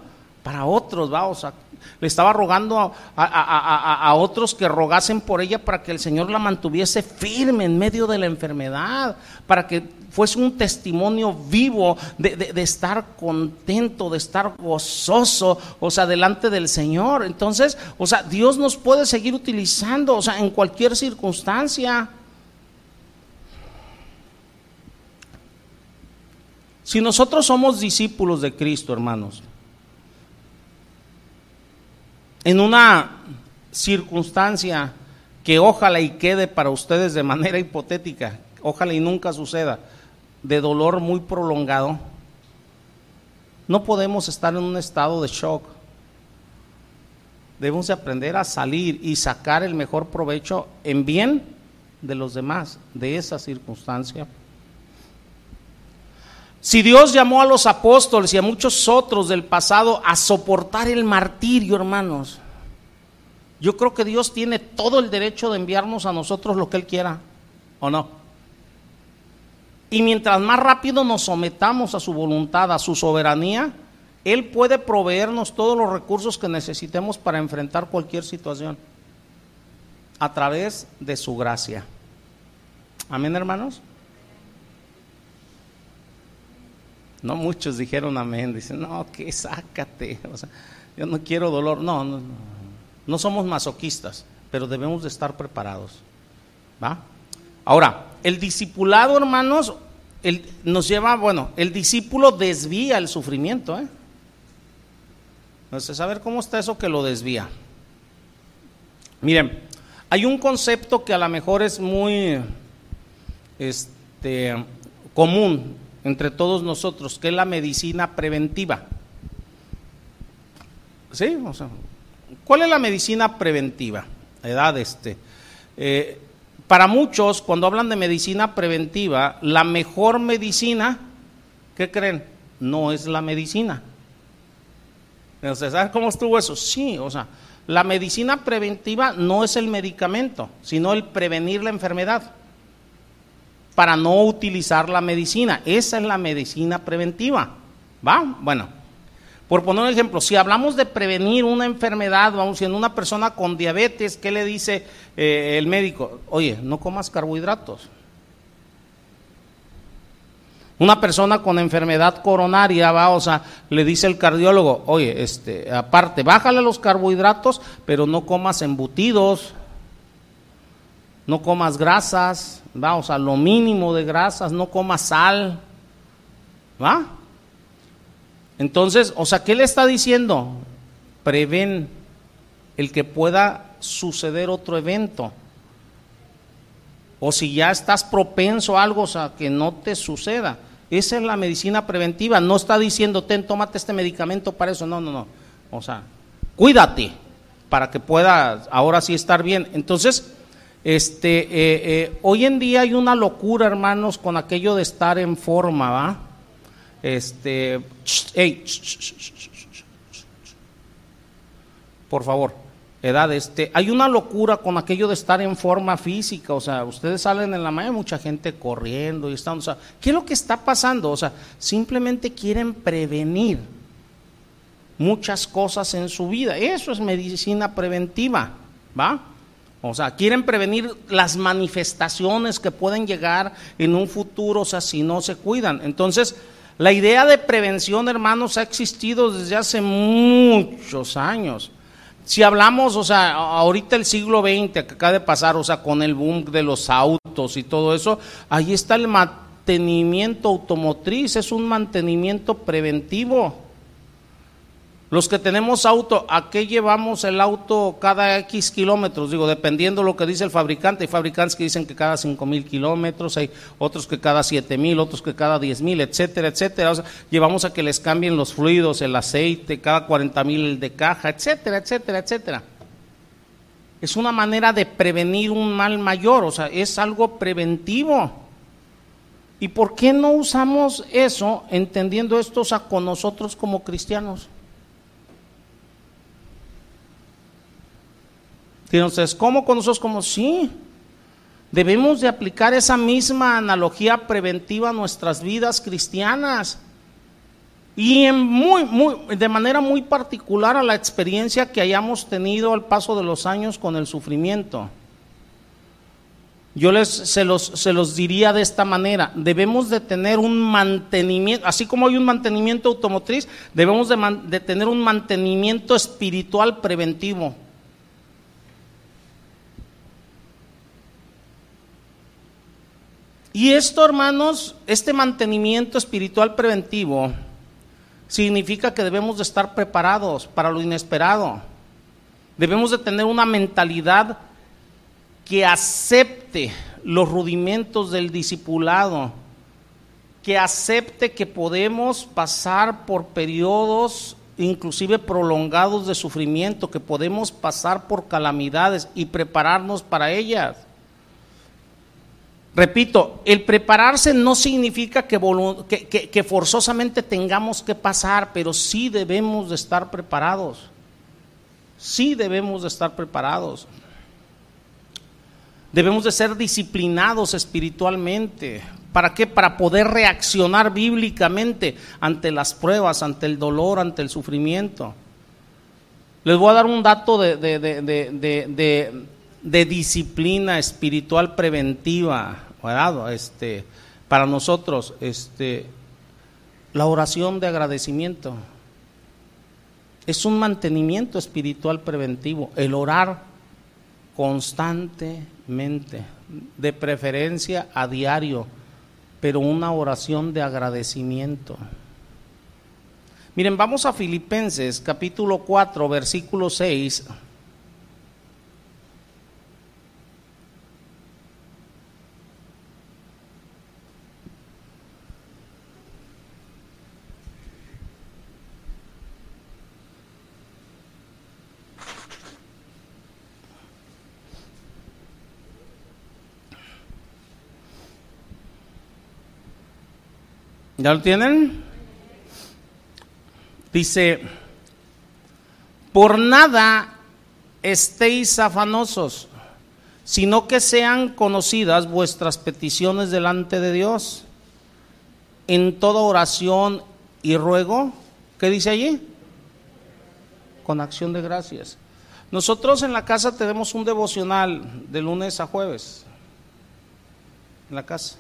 para otros, va, o sea, le estaba rogando a, otros que rogasen por ella para que el Señor la mantuviese firme en medio de la enfermedad, para que fuese un testimonio vivo de, de, estar contento, de estar gozoso, o sea, delante del Señor. Entonces, o sea, Dios nos puede seguir utilizando, o sea, en cualquier circunstancia. Si nosotros somos discípulos de Cristo, hermanos, en una circunstancia que ojalá y quede para ustedes de manera hipotética, ojalá y nunca suceda, de dolor muy prolongado, no podemos estar en un estado de shock. Debemos de aprender a salir y sacar el mejor provecho en bien de los demás de esa circunstancia. Si Dios llamó a los apóstoles y a muchos otros del pasado a soportar el martirio, hermanos, yo creo que Dios tiene todo el derecho de enviarnos a nosotros lo que Él quiera, ¿o no? Y mientras más rápido nos sometamos a su voluntad, a su soberanía, Él puede proveernos todos los recursos que necesitemos para enfrentar cualquier situación a través de su gracia. Amén, hermanos. No muchos dijeron amén, dicen, no, que sácate, o sea, yo no quiero dolor, no, no, no, no somos masoquistas, pero debemos de estar preparados, ¿va? Ahora, el discipulado, hermanos, nos lleva, bueno, el discípulo desvía el sufrimiento, ¿eh? Entonces, a ver cómo está eso que lo desvía. Miren, hay un concepto que a lo mejor es muy este, común entre todos nosotros, que es la medicina preventiva. ¿Sí? O sea, ¿Cuál es la medicina preventiva? Edad este. Eh, para muchos, cuando hablan de medicina preventiva, la mejor medicina, ¿qué creen? No es la medicina. ¿Sabes cómo estuvo eso? Sí, o sea, la medicina preventiva no es el medicamento, sino el prevenir la enfermedad para no utilizar la medicina. Esa es la medicina preventiva. ¿Va? Bueno, por poner un ejemplo, si hablamos de prevenir una enfermedad, vamos, siendo una persona con diabetes, ¿qué le dice eh, el médico? Oye, no comas carbohidratos. Una persona con enfermedad coronaria, va, o sea, le dice el cardiólogo, oye, este, aparte, bájale los carbohidratos, pero no comas embutidos, no comas grasas, ¿va? O sea, lo mínimo de grasas, no comas sal, ¿va? Entonces, o sea, ¿qué le está diciendo? Prevén el que pueda suceder otro evento. O si ya estás propenso a algo, o sea, que no te suceda. Esa es la medicina preventiva. No está diciendo, ten, tómate este medicamento para eso. No, no, no. O sea, cuídate para que pueda ahora sí estar bien. Entonces, este, eh, eh, hoy en día hay una locura, hermanos, con aquello de estar en forma, ¿va? Este, hey, por favor, edad, este, hay una locura con aquello de estar en forma física, o sea, ustedes salen en la mañana, mucha gente corriendo y están, o sea, ¿qué es lo que está pasando? O sea, simplemente quieren prevenir muchas cosas en su vida, eso es medicina preventiva, ¿va? O sea, quieren prevenir las manifestaciones que pueden llegar en un futuro, o sea, si no se cuidan. Entonces, la idea de prevención, hermanos, ha existido desde hace muchos años. Si hablamos, o sea, ahorita el siglo XX que acaba de pasar, o sea, con el boom de los autos y todo eso, ahí está el mantenimiento automotriz, es un mantenimiento preventivo. Los que tenemos auto, ¿a qué llevamos el auto cada X kilómetros? Digo, dependiendo lo que dice el fabricante. Hay fabricantes que dicen que cada 5 mil kilómetros, hay otros que cada 7 mil, otros que cada 10 mil, etcétera, etcétera. llevamos a que les cambien los fluidos, el aceite, cada 40 mil de caja, etcétera, etcétera, etcétera. Es una manera de prevenir un mal mayor, o sea, es algo preventivo. ¿Y por qué no usamos eso entendiendo esto con nosotros como cristianos? Entonces, ¿cómo con nosotros? Como sí. Debemos de aplicar esa misma analogía preventiva a nuestras vidas cristianas. y de manera muy particular a la experiencia que hayamos tenido al paso de los años con el sufrimiento. Yo les, se, los, se los diría de esta manera, debemos de tener un mantenimiento, así como hay un mantenimiento automotriz, debemos de, de tener un mantenimiento espiritual preventivo. Y esto, hermanos, este mantenimiento espiritual preventivo significa que debemos de estar preparados para lo inesperado. Debemos de tener una mentalidad que acepte los rudimentos del discipulado, que acepte que podemos pasar por periodos inclusive prolongados de sufrimiento, que podemos pasar por calamidades y prepararnos para ellas. Repito, el prepararse no significa que, forzosamente tengamos que pasar, pero sí debemos de estar preparados. Sí debemos de estar preparados. Debemos de ser disciplinados espiritualmente. ¿Para qué? Para poder reaccionar bíblicamente ante las pruebas, ante el dolor, ante el sufrimiento. Les voy a dar un dato de, de disciplina espiritual preventiva este, para nosotros, este, la oración de agradecimiento es un mantenimiento espiritual preventivo, el orar constantemente, de preferencia a diario, pero una oración de agradecimiento. Miren, vamos a Filipenses capítulo 4, versículo 6. ¿Ya lo tienen? Dice, por nada estéis afanosos, sino que sean conocidas vuestras peticiones delante de Dios. En toda oración y ruego, ¿qué dice allí? Con acción de gracias. Nosotros en la casa tenemos un devocional de lunes a jueves. En la casa.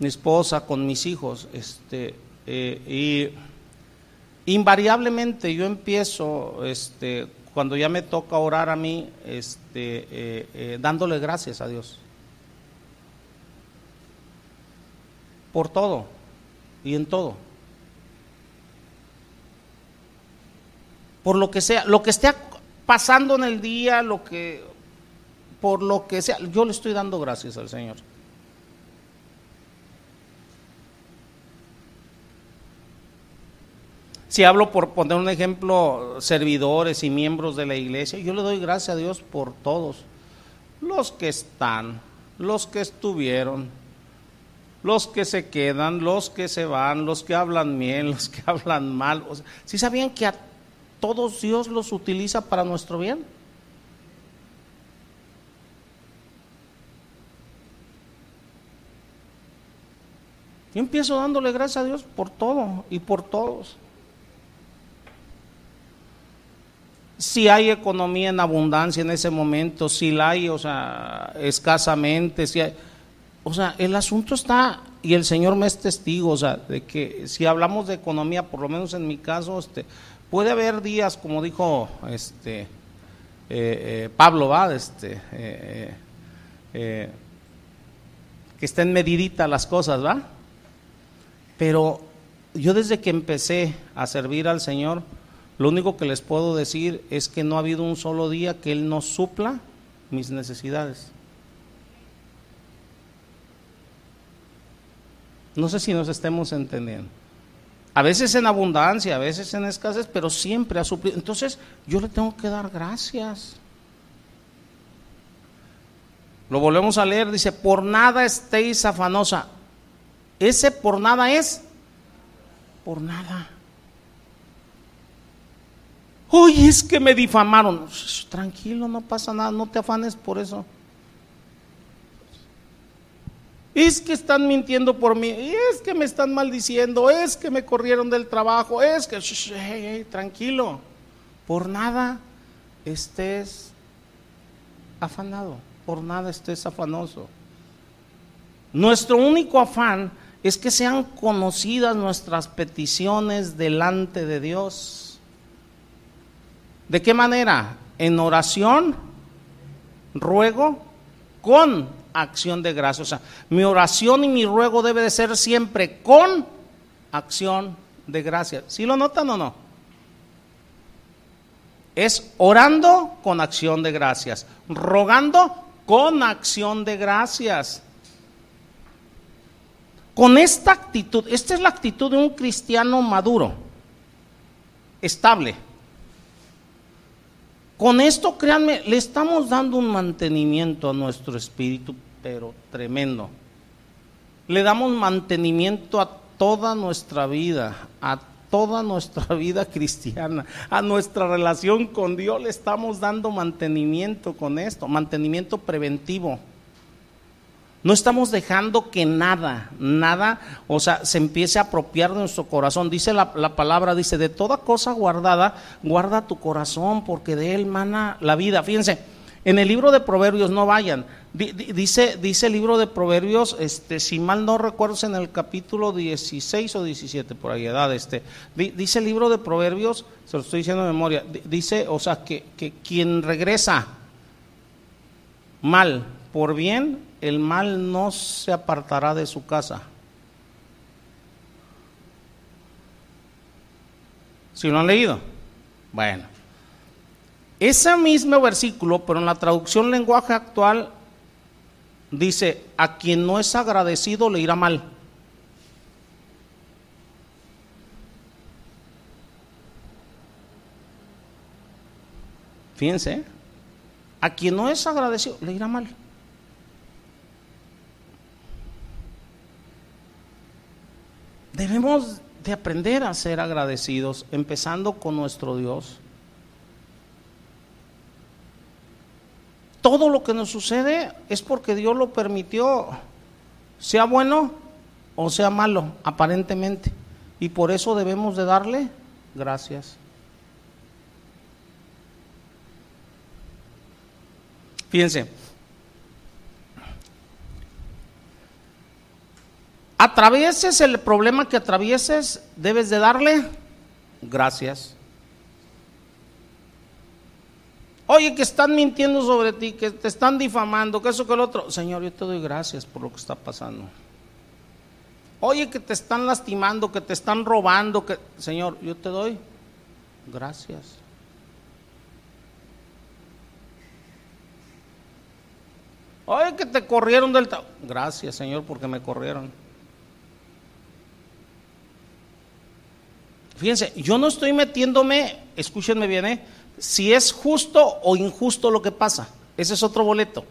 Mi esposa, con mis hijos, este, eh, y invariablemente yo empiezo, este, cuando ya me toca orar a mí, este, eh, eh, dándole gracias a Dios. Por todo y en todo. Por lo que sea, lo que esté pasando en el día, lo que, por lo que sea, yo le estoy dando gracias al Señor. Si hablo por poner un ejemplo, servidores y miembros de la iglesia, yo le doy gracias a Dios por todos. Los que están, los que estuvieron, los que se quedan, los que se van, los que hablan bien, los que hablan mal. si sabían que a todos Dios los utiliza para nuestro bien? Yo empiezo dándole gracias a Dios por todo y por todos. Si hay economía en abundancia en ese momento, si la hay, o sea, escasamente, si hay, o sea, el asunto está, y el Señor me es testigo, o sea, de que si hablamos de economía, por lo menos en mi caso, este, puede haber días, como dijo este eh, eh, Pablo, ¿va? Este, eh, que estén mediditas las cosas, ¿va? Pero yo desde que empecé a servir al Señor, lo único que les puedo decir es que no ha habido un solo día que Él no supla mis necesidades. No sé si nos estemos entendiendo. A veces en abundancia, a veces en escasez, pero siempre ha suplido. Entonces yo le tengo que dar gracias. Lo volvemos a leer, dice, por nada estéis afanosa. Ese por nada es por nada. Oye, es que me difamaron. Tranquilo, no pasa nada, no te afanes por eso. Es que están mintiendo por mí, es que me están maldiciendo, es que me corrieron del trabajo, es que... tranquilo, por nada estés afanado, por nada estés afanoso. Nuestro único afán es que sean conocidas nuestras peticiones delante de Dios. ¿De qué manera? En oración, ruego, con acción de gracia. O sea, mi oración y mi ruego debe de ser siempre con acción de gracia. ¿Sí lo notan o no? Es orando con acción de gracias, rogando con acción de gracias. Con esta actitud, esta es la actitud de un cristiano maduro, estable. Con esto, créanme, le estamos dando un mantenimiento a nuestro espíritu, pero tremendo. Le damos mantenimiento a toda nuestra vida, a toda nuestra vida cristiana, a nuestra relación con Dios, le estamos dando mantenimiento con esto, mantenimiento preventivo. No estamos dejando que nada, nada, o sea, se empiece a apropiar de nuestro corazón. Dice la, palabra, dice, de toda cosa guardada, guarda tu corazón, porque de él mana la vida. Fíjense, en el libro de Proverbios, no vayan, dice, dice el libro de Proverbios, este, si mal no recuerdo, en el capítulo 16 o 17, por ahí, edad, este, dice el libro de Proverbios, se lo estoy diciendo de memoria, dice, o sea, que, que quien regresa mal por bien, el mal no se apartará de su casa. ¿Si lo han leído? Bueno. Ese mismo versículo, pero en la traducción lenguaje actual, dice, a quien no es agradecido le irá mal. Fíjense, a quien no es agradecido le irá mal. Debemos de aprender a ser agradecidos, empezando con nuestro Dios. Todo lo que nos sucede es porque Dios lo permitió, sea bueno o sea malo, aparentemente. Y por eso debemos de darle gracias. Fíjense, Atravieses el problema que atravieses, debes de darle gracias. Oye, que están mintiendo sobre ti, que te están difamando, que eso, que el otro. Señor, yo te doy gracias por lo que está pasando. Oye, que te están lastimando, que te están robando, que... Señor, yo te doy gracias. Oye, que te corrieron del... Gracias, Señor, porque me corrieron. Fíjense, yo no estoy metiéndome, escúchenme bien, ¿eh? si es justo o injusto lo que pasa. Ese es otro boleto.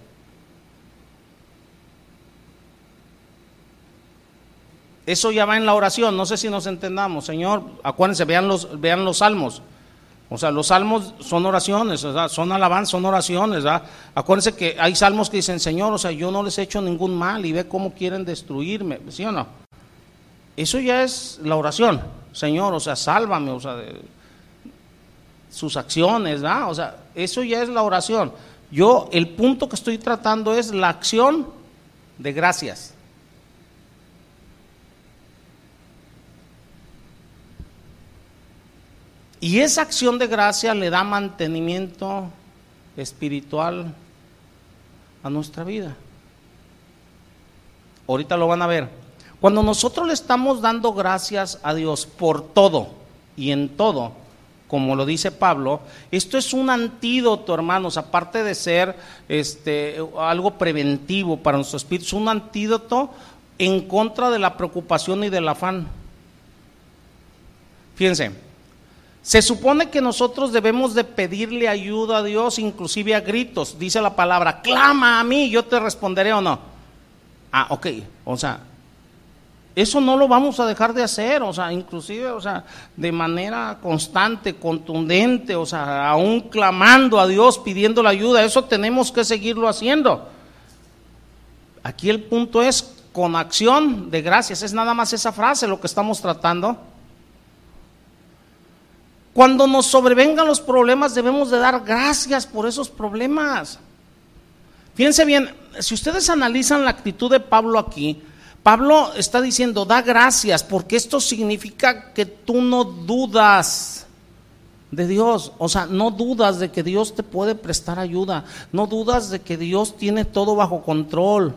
Eso ya va en la oración, no sé si nos entendamos, Señor, acuérdense, vean los, vean los salmos. O sea, los salmos son oraciones, son alabanzas, son oraciones. Acuérdense que hay salmos que dicen, Señor, o sea, yo no les he hecho ningún mal y ve cómo quieren destruirme, ¿sí o no? Eso ya es la oración. Señor, o sea, sálvame, o sea, sus acciones, ¿verdad? O sea, eso ya es la oración. Yo, el punto que estoy tratando es la acción de gracias. Y esa acción de gracia le da mantenimiento espiritual a nuestra vida. Ahorita lo van a ver. Cuando nosotros le estamos dando gracias a Dios por todo y en todo, como lo dice Pablo, esto es un antídoto, hermanos, aparte de ser este, algo preventivo para nuestro espíritu, es un antídoto en contra de la preocupación y del afán. Fíjense, se supone que nosotros debemos de pedirle ayuda a Dios, inclusive a gritos. Dice la palabra, clama a mí, yo te responderé o no. Ah, ok, o sea, eso no lo vamos a dejar de hacer, o sea, inclusive, o sea, de manera constante, contundente, o sea, aún clamando a Dios, pidiendo la ayuda, eso tenemos que seguirlo haciendo. Aquí el punto es con acción de gracias. Es nada más esa frase lo que estamos tratando. Cuando nos sobrevengan los problemas debemos de dar gracias por esos problemas. Fíjense bien, si ustedes analizan la actitud de Pablo aquí, Pablo está diciendo, da gracias, porque esto significa que tú no dudas de Dios, o sea, no dudas de que Dios te puede prestar ayuda, no dudas de que Dios tiene todo bajo control.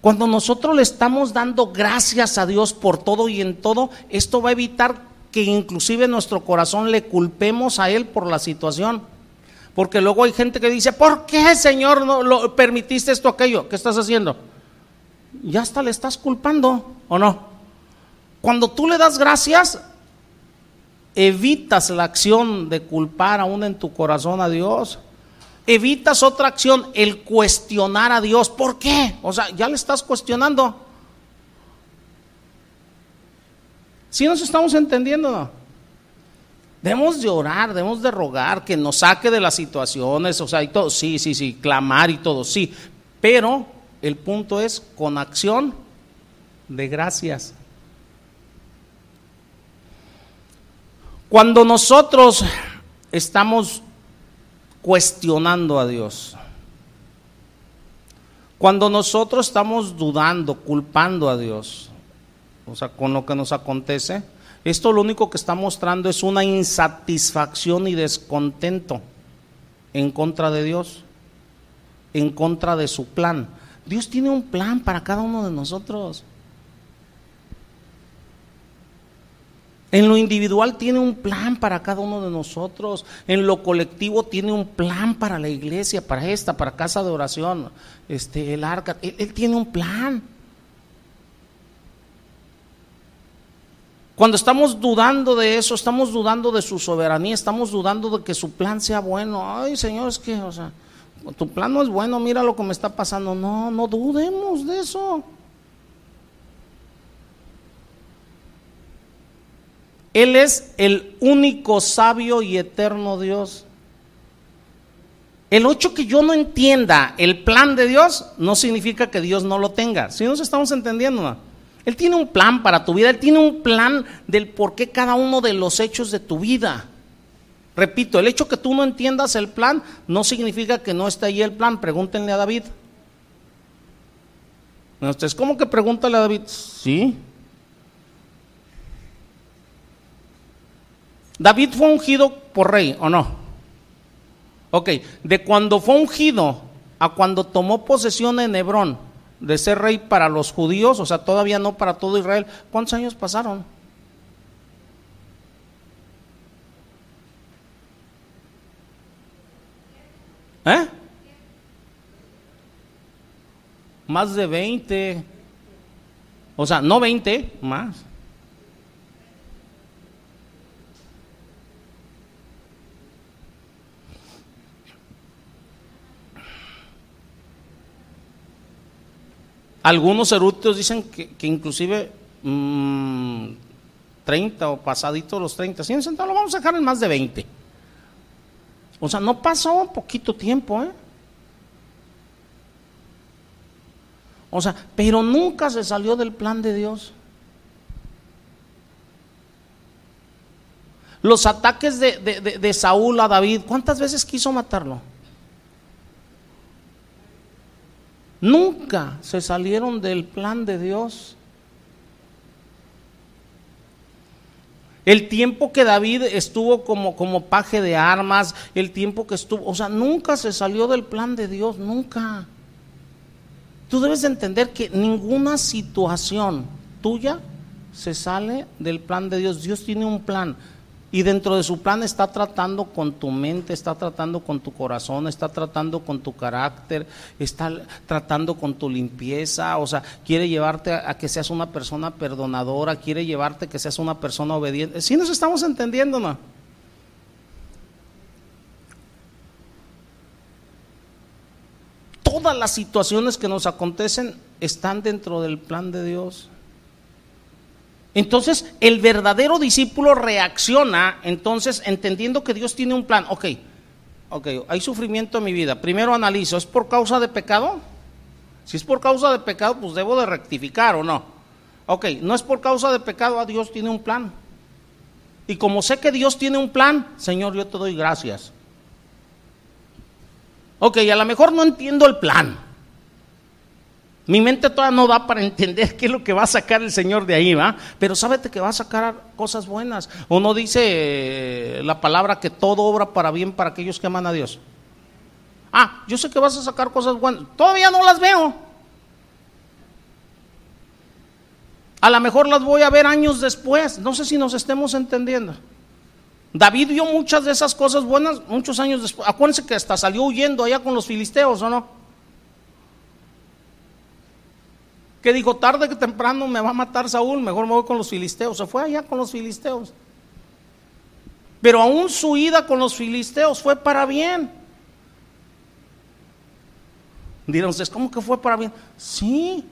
Cuando nosotros le estamos dando gracias a Dios por todo y en todo, esto va a evitar que inclusive nuestro corazón le culpemos a Él por la situación. Porque luego hay gente que dice, ¿por qué Señor no lo permitiste esto aquello? ¿Qué estás haciendo? Ya hasta le estás culpando, ¿o no? Cuando tú le das gracias, evitas la acción de culpar aún en tu corazón a Dios. Evitas otra acción, el cuestionar a Dios. ¿Por qué? O sea, ya le estás cuestionando. Si nos estamos entendiendo, ¿no? Debemos de debemos de rogar que nos saque de las situaciones, o sea, y todo, sí, sí, sí, clamar y todo, sí, pero el punto es con acción de gracias. Cuando nosotros estamos cuestionando a Dios, cuando nosotros estamos dudando, culpando a Dios, o sea, con lo que nos acontece, esto lo único que está mostrando es una insatisfacción y descontento en contra de Dios, en contra de su plan. Dios tiene un plan para cada uno de nosotros. En lo individual tiene un plan para cada uno de nosotros. En lo colectivo tiene un plan para la iglesia, para esta, para casa de oración, este, el arca. Él, él tiene un plan. Cuando estamos dudando de eso, estamos dudando de su soberanía, estamos dudando de que su plan sea bueno. Ay, Señor, es que, o sea, tu plan no es bueno, mira lo que me está pasando. No, no dudemos de eso. Él es el único sabio y eterno Dios. El hecho que yo no entienda el plan de Dios no significa que Dios no lo tenga. Si nos estamos entendiendo, Él tiene un plan para tu vida, Él tiene un plan del por qué cada uno de los hechos de tu vida. Repito, el hecho que tú no entiendas el plan no significa que no esté ahí el plan. Pregúntenle a David. Entonces, ¿cómo que pregúntale a David? Sí, David fue ungido por rey, ¿o no? Ok, de cuando fue ungido a cuando tomó posesión en Hebrón de ser rey para los judíos, o sea, todavía no para todo Israel, ¿cuántos años pasaron? ¿Eh? Más de 20. O sea, no 20, más. Algunos eruditos dicen que, inclusive 30 mm, o pasadito los 30, si entonces lo vamos a dejar en más de 20. O sea, no pasó poquito tiempo, ¿eh? O sea, pero nunca se salió del plan de Dios. Los ataques de, de Saúl a David, ¿cuántas veces quiso matarlo? Nunca se salieron del plan de Dios. El tiempo que David estuvo como, como paje de armas, el tiempo que estuvo, o sea, nunca se salió del plan de Dios, nunca. Tú debes entender que ninguna situación tuya se sale del plan de Dios. Dios tiene un plan. Y dentro de su plan está tratando con tu mente, está tratando con tu corazón, está tratando con tu carácter, está tratando con tu limpieza, o sea, quiere llevarte a, que seas una persona perdonadora, quiere llevarte a que seas una persona obediente. Si nos estamos entendiendo, ¿no? Todas las situaciones que nos acontecen están dentro del plan de Dios. Entonces, el verdadero discípulo reacciona, entonces, entendiendo que Dios tiene un plan. Ok, ok, hay sufrimiento en mi vida. Primero analizo, ¿es por causa de pecado? Si es por causa de pecado, pues debo de rectificar o no. Ok, no es por causa de pecado, a ah, Dios tiene un plan. Y como sé que Dios tiene un plan, Señor, yo te doy gracias. Ok, a lo mejor no entiendo el plan. Mi mente todavía no da para entender qué es lo que va a sacar el Señor de ahí, ¿va? Pero sábete que va a sacar cosas buenas. O no dice eh, la palabra que todo obra para bien para aquellos que aman a Dios. Ah, yo sé que vas a sacar cosas buenas. Todavía no las veo. A lo mejor las voy a ver años después. No sé si nos estemos entendiendo. David vio muchas de esas cosas buenas muchos años después. Acuérdense que hasta salió huyendo allá con los filisteos, ¿o no? Que dijo, tarde que temprano me va a matar Saúl, mejor me voy con los filisteos. Se fue allá con los filisteos. Pero aún su ida con los filisteos fue para bien. Dirán ustedes, ¿cómo que fue para bien? Sí,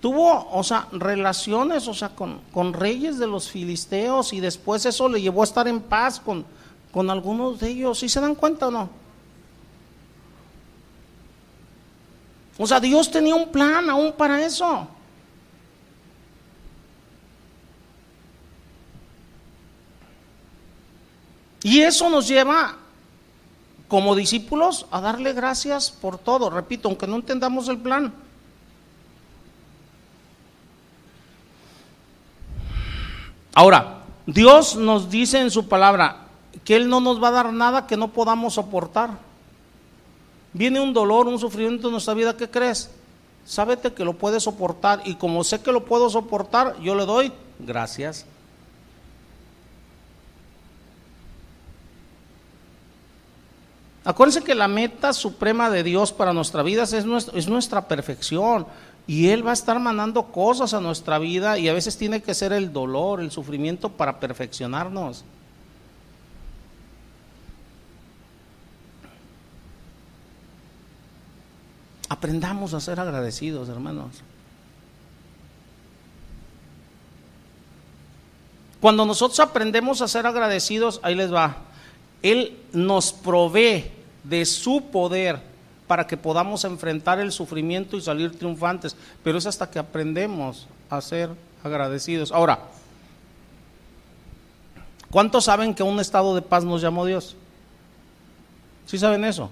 tuvo, o sea, relaciones, o sea, con, con, reyes de los filisteos y después eso le llevó a estar en paz con, con algunos de ellos. ¿Sí se dan cuenta o no? O sea, Dios tenía un plan aún para eso. Y eso nos lleva como discípulos a darle gracias por todo, repito, aunque no entendamos el plan. Ahora, Dios nos dice en su palabra que Él no nos va a dar nada que no podamos soportar. Viene un dolor, un sufrimiento en nuestra vida, ¿qué crees? Sábete que lo puedes soportar y como sé que lo puedo soportar, yo le doy gracias. Acuérdense que la meta suprema de Dios para nuestra vida es nuestra, es nuestra perfección. Y Él va a estar mandando cosas a nuestra vida y a veces tiene que ser el dolor, el sufrimiento para perfeccionarnos. Aprendamos a ser agradecidos, hermanos. Cuando nosotros aprendemos a ser agradecidos, ahí les va. Él nos provee de su poder para que podamos enfrentar el sufrimiento y salir triunfantes. Pero es hasta que aprendemos a ser agradecidos. Ahora, ¿cuántos saben que un estado de paz nos llamó Dios? ¿Sí saben eso?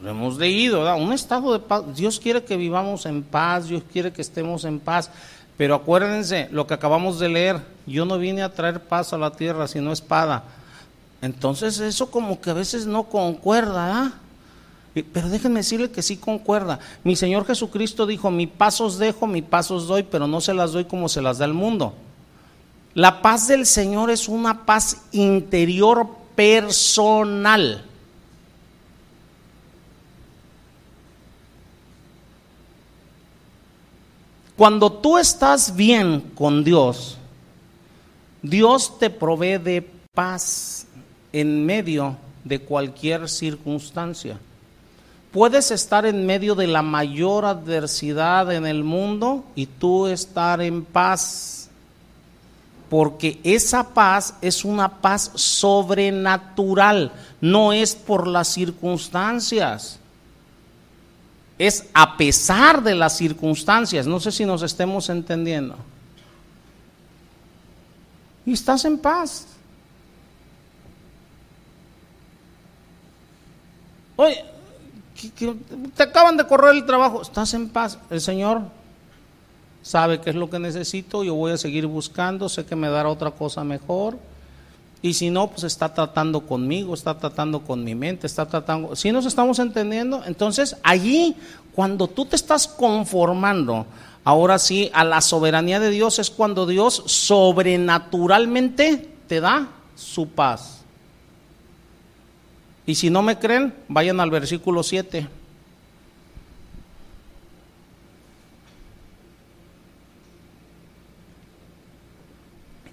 Lo hemos leído, ¿verdad? Un estado de paz. Dios quiere que vivamos en paz, Dios quiere que estemos en paz. Pero acuérdense lo que acabamos de leer, yo no vine a traer paz a la tierra, sino espada. Entonces eso como que a veces no concuerda, ¿ah? Pero déjenme decirle que sí concuerda. Mi Señor Jesucristo dijo, mi paz os dejo, mi paz os doy, pero no se las doy como se las da el mundo. La paz del Señor es una paz interior personal. Cuando tú estás bien con Dios, Dios te provee de paz en medio de cualquier circunstancia. Puedes estar en medio de la mayor adversidad en el mundo y tú estar en paz. Porque esa paz es una paz sobrenatural, no es por las circunstancias es a pesar de las circunstancias. No sé si nos estemos entendiendo. Y estás en paz. Oye, te acaban de correr el trabajo, estás en paz. El Señor sabe qué es lo que necesito, yo voy a seguir buscando, sé que me dará otra cosa mejor. Y si no, pues está tratando conmigo, está tratando con mi mente, está tratando... Si nos estamos entendiendo, entonces allí, cuando tú te estás conformando, ahora sí, a la soberanía de Dios, es cuando Dios sobrenaturalmente te da su paz. Y si no me creen, vayan al versículo 7.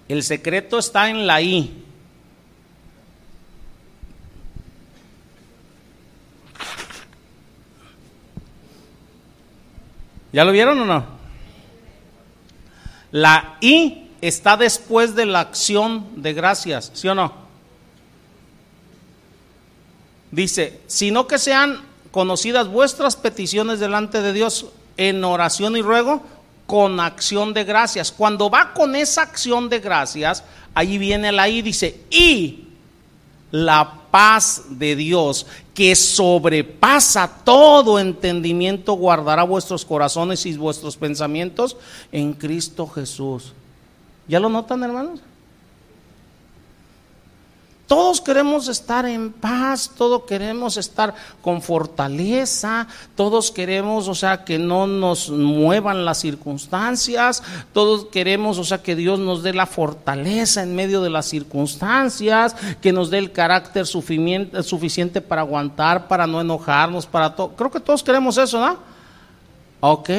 El secreto está en la I. ¿Ya lo vieron o no? La I está después de la acción de gracias, ¿sí o no? Dice, sino que sean conocidas vuestras peticiones delante de Dios en oración y ruego con acción de gracias. Cuando va con esa acción de gracias, ahí viene la I, dice, y la paz de Dios que sobrepasa todo entendimiento guardará vuestros corazones y vuestros pensamientos en Cristo Jesús. ¿Ya lo notan, hermanos? Todos queremos estar en paz, todos queremos estar con fortaleza, todos queremos, o sea, que no nos muevan las circunstancias, todos queremos, o sea, que Dios nos dé la fortaleza en medio de las circunstancias, que nos dé el carácter suficiente para aguantar, para no enojarnos, para todo. Creo que todos queremos eso, ¿no? Ok,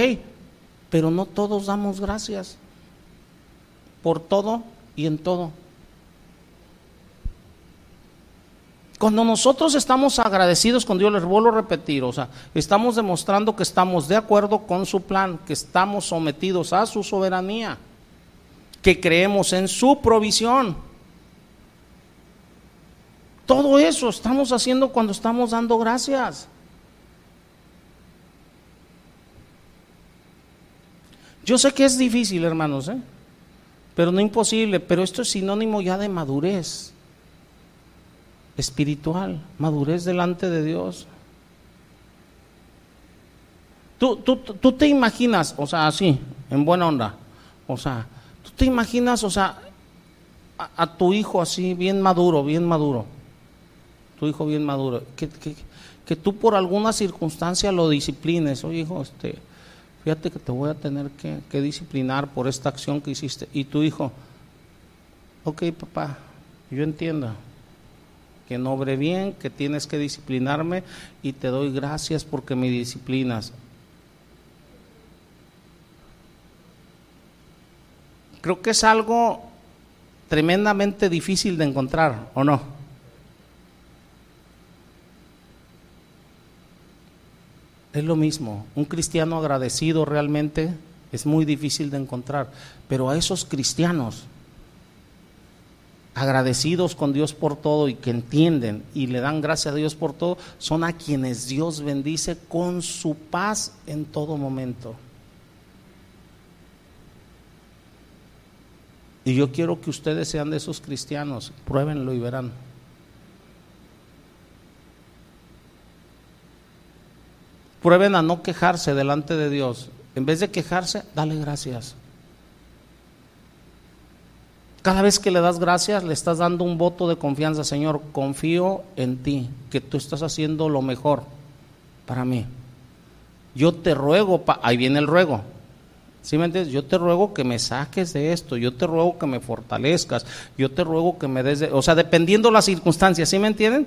pero no todos damos gracias por todo y en todo. Cuando nosotros estamos agradecidos con Dios, les vuelvo a repetir, o sea, estamos demostrando que estamos de acuerdo con su plan, que estamos sometidos a su soberanía, que creemos en su provisión. Todo eso estamos haciendo cuando estamos dando gracias. Yo sé que es difícil, hermanos, ¿eh? pero no imposible, pero esto es sinónimo ya de madurez espiritual, madurez delante de Dios. Tú, tú, tú te imaginas, o sea, así, en buena onda, o sea, tú te imaginas, o sea, a, tu hijo así, bien maduro, bien maduro, tu hijo bien maduro, que, que, tú por alguna circunstancia lo disciplines, oye hijo, este, fíjate que te voy a tener que, que disciplinar por esta acción que hiciste, y tu hijo, ok papá, yo entiendo, que no obre bien, que tienes que disciplinarme y te doy gracias porque me disciplinas. Creo que es algo tremendamente difícil de encontrar, ¿o no? Es lo mismo, un cristiano agradecido realmente es muy difícil de encontrar, pero a esos cristianos agradecidos con Dios por todo y que entienden y le dan gracias a Dios por todo, son a quienes Dios bendice con su paz en todo momento. Y yo quiero que ustedes sean de esos cristianos, pruébenlo y verán. Prueben a no quejarse delante de Dios. En vez de quejarse, dale gracias. Cada vez que le das gracias, le estás dando un voto de confianza, Señor, confío en ti, que tú estás haciendo lo mejor para mí. Yo te ruego, ahí viene el ruego. ¿Sí me entiendes? Yo te ruego que me saques de esto, yo te ruego que me fortalezcas, yo te ruego que me des, o sea, dependiendo las circunstancias, ¿sí me entienden?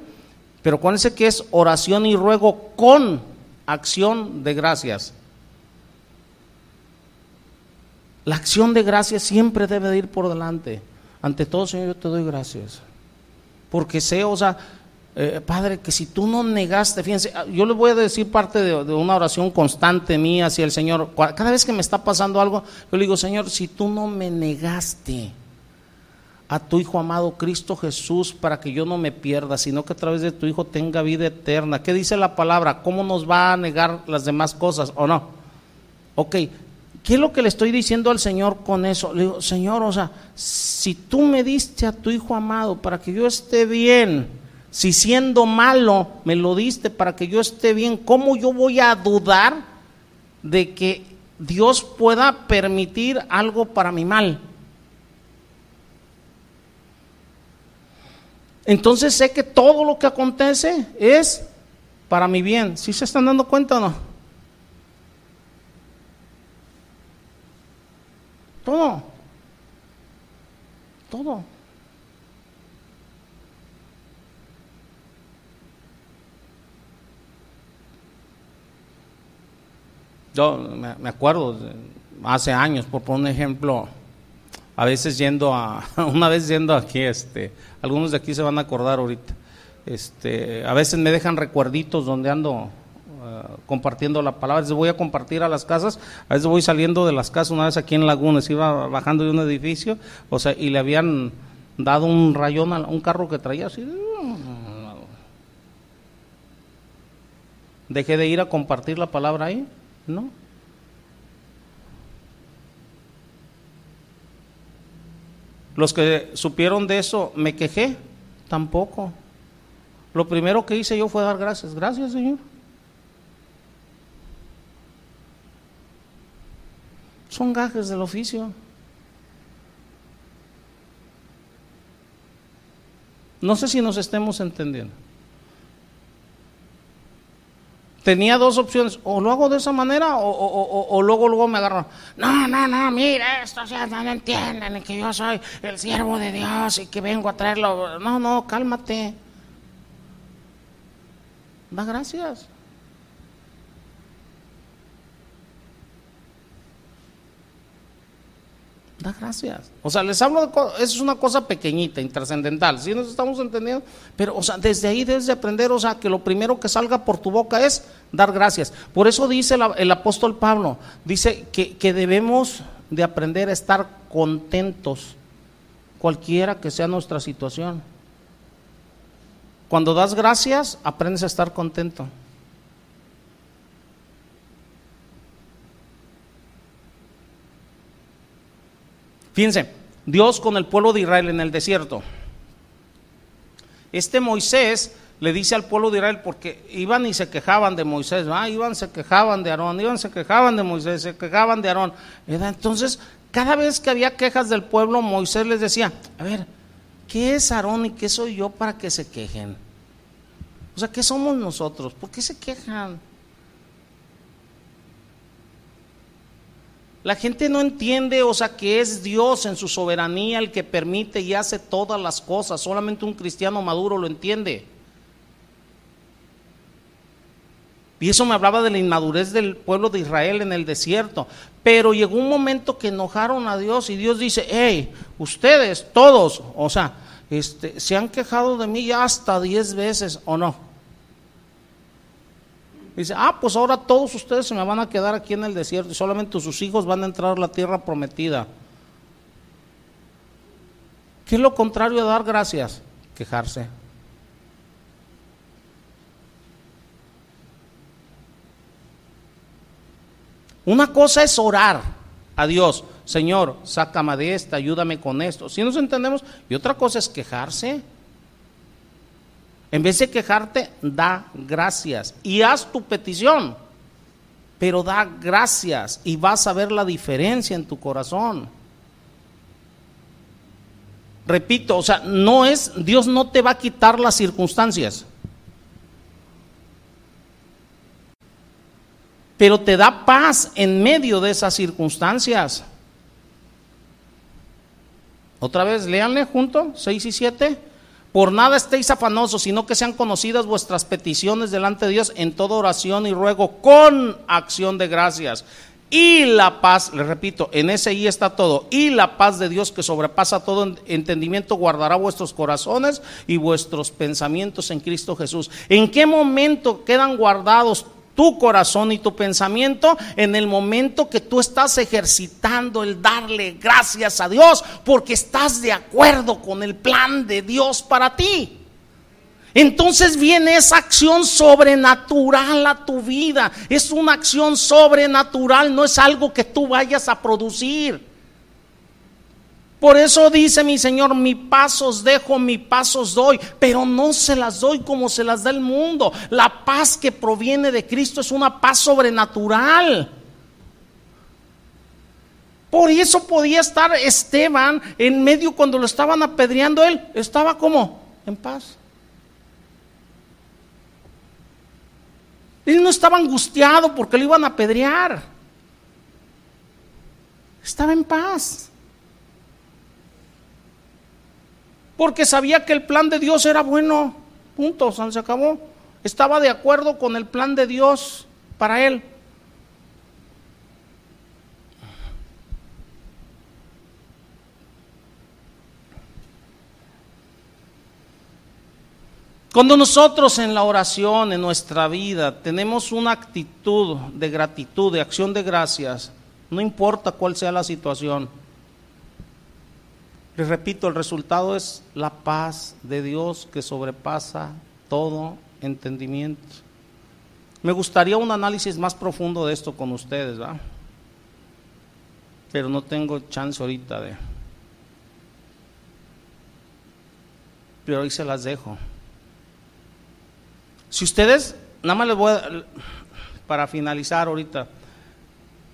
Pero acuérdense que es oración y ruego con acción de gracias. La acción de gracias siempre debe de ir por delante. Ante todo, Señor, yo te doy gracias. Porque sé, o sea, eh, Padre, que si tú no negaste, fíjense, ah, yo le voy a decir parte de, de, una oración constante mía hacia el Señor. Cada vez que me está pasando algo, yo le digo, Señor, si tú no me negaste a tu Hijo amado Cristo Jesús para que yo no me pierda, sino que a través de tu Hijo tenga vida eterna. ¿Qué dice la palabra? ¿Cómo nos va a negar las demás cosas o no? Ok, ¿Qué es lo que le estoy diciendo al Señor con eso? Le digo, Señor, o sea, si tú me diste a tu Hijo amado para que yo esté bien, si siendo malo me lo diste para que yo esté bien, ¿cómo yo voy a dudar de que Dios pueda permitir algo para mi mal? Entonces sé que todo lo que acontece es para mi bien. ¿Sí se están dando cuenta o no? Todo. Todo. Yo me acuerdo, hace años, por poner un ejemplo, a veces yendo a, una vez yendo aquí, este, algunos de aquí se van a acordar ahorita, este, a veces me dejan recuerditos donde ando compartiendo la palabra. Voy a compartir a las casas, a veces voy saliendo de las casas, una vez aquí en Lagunes, iba bajando de un edificio, o sea, y le habían dado un rayón a un carro que traía así. dejé de ir a compartir la palabra ahí, no. Los que supieron de eso, me quejé, tampoco. Lo primero que hice yo fue dar gracias. Gracias, Señor. Son gajes del oficio. No sé si nos estemos entendiendo. Tenía dos opciones, o lo hago de esa manera o, luego luego me agarro. No, no, no, mire, esto ya no entienden que yo soy el siervo de Dios y que vengo a traerlo. No, no, cálmate. Da gracias. Da gracias. O sea, les hablo de eso es una cosa pequeñita, intrascendental, ¿sí nos estamos entendiendo? Pero, o sea, desde ahí debes de aprender, o sea, que lo primero que salga por tu boca es dar gracias. Por eso dice el, apóstol Pablo, dice que, que debemos de aprender a estar contentos, cualquiera que sea nuestra situación. Cuando das gracias, aprendes a estar contento. Fíjense, Dios con el pueblo de Israel en el desierto. Este Moisés le dice al pueblo de Israel, porque iban y se quejaban de Moisés, ¿va? iban, se quejaban de Aarón, iban, se quejaban de Moisés, se quejaban de Aarón. Entonces, cada vez que había quejas del pueblo, Moisés les decía, a ver, ¿qué es Aarón y qué soy yo para que se quejen? O sea, ¿qué somos nosotros? ¿Por qué se quejan? La gente no entiende, o sea, que es Dios en su soberanía el que permite y hace todas las cosas. Solamente un cristiano maduro lo entiende. Y eso me hablaba de la inmadurez del pueblo de Israel en el desierto. Pero llegó un momento que enojaron a Dios y Dios dice, hey, ustedes, todos, o sea, este, se han quejado de mí ya hasta diez veces, ¿o no? Dice, ah, pues ahora todos ustedes se me van a quedar aquí en el desierto y solamente sus hijos van a entrar a la tierra prometida. ¿Qué es lo contrario a dar gracias? Quejarse. Una cosa es orar a Dios, Señor, sácame de esta, ayúdame con esto. Si nos entendemos, y otra cosa es quejarse. En vez de quejarte, da gracias y haz tu petición. Pero da gracias y vas a ver la diferencia en tu corazón. Repito, o sea, no es, Dios no te va a quitar las circunstancias. Pero te da paz en medio de esas circunstancias. Otra vez, léanle junto, 6 y 7. Por nada estéis afanosos, sino que sean conocidas vuestras peticiones delante de Dios en toda oración y ruego con acción de gracias. Y la paz, le repito, en ese y está todo. Y la paz de Dios que sobrepasa todo entendimiento guardará vuestros corazones y vuestros pensamientos en Cristo Jesús. ¿En qué momento quedan guardados tu corazón y tu pensamiento en el momento que tú estás ejercitando el darle gracias a Dios porque estás de acuerdo con el plan de Dios para ti. Entonces viene esa acción sobrenatural a tu vida. Es una acción sobrenatural, no es algo que tú vayas a producir. Por eso dice mi Señor, mi pasos dejo, mi pasos doy, pero no se las doy como se las da el mundo. La paz que proviene de Cristo es una paz sobrenatural. Por eso podía estar Esteban en medio cuando lo estaban apedreando él, estaba como en paz. Él no estaba angustiado porque lo iban a apedrear. Estaba en paz. Porque sabía que el plan de Dios era bueno. Punto, se acabó. Estaba de acuerdo con el plan de Dios para él. Cuando nosotros en la oración, en nuestra vida, tenemos una actitud de gratitud, de acción de gracias, no importa cuál sea la situación, les repito, el resultado es la paz de Dios que sobrepasa todo entendimiento. Me gustaría un análisis más profundo de esto con ustedes, ¿va? Pero no tengo chance ahorita de... Pero hoy se las dejo. Si ustedes, nada más les voy a, para finalizar ahorita,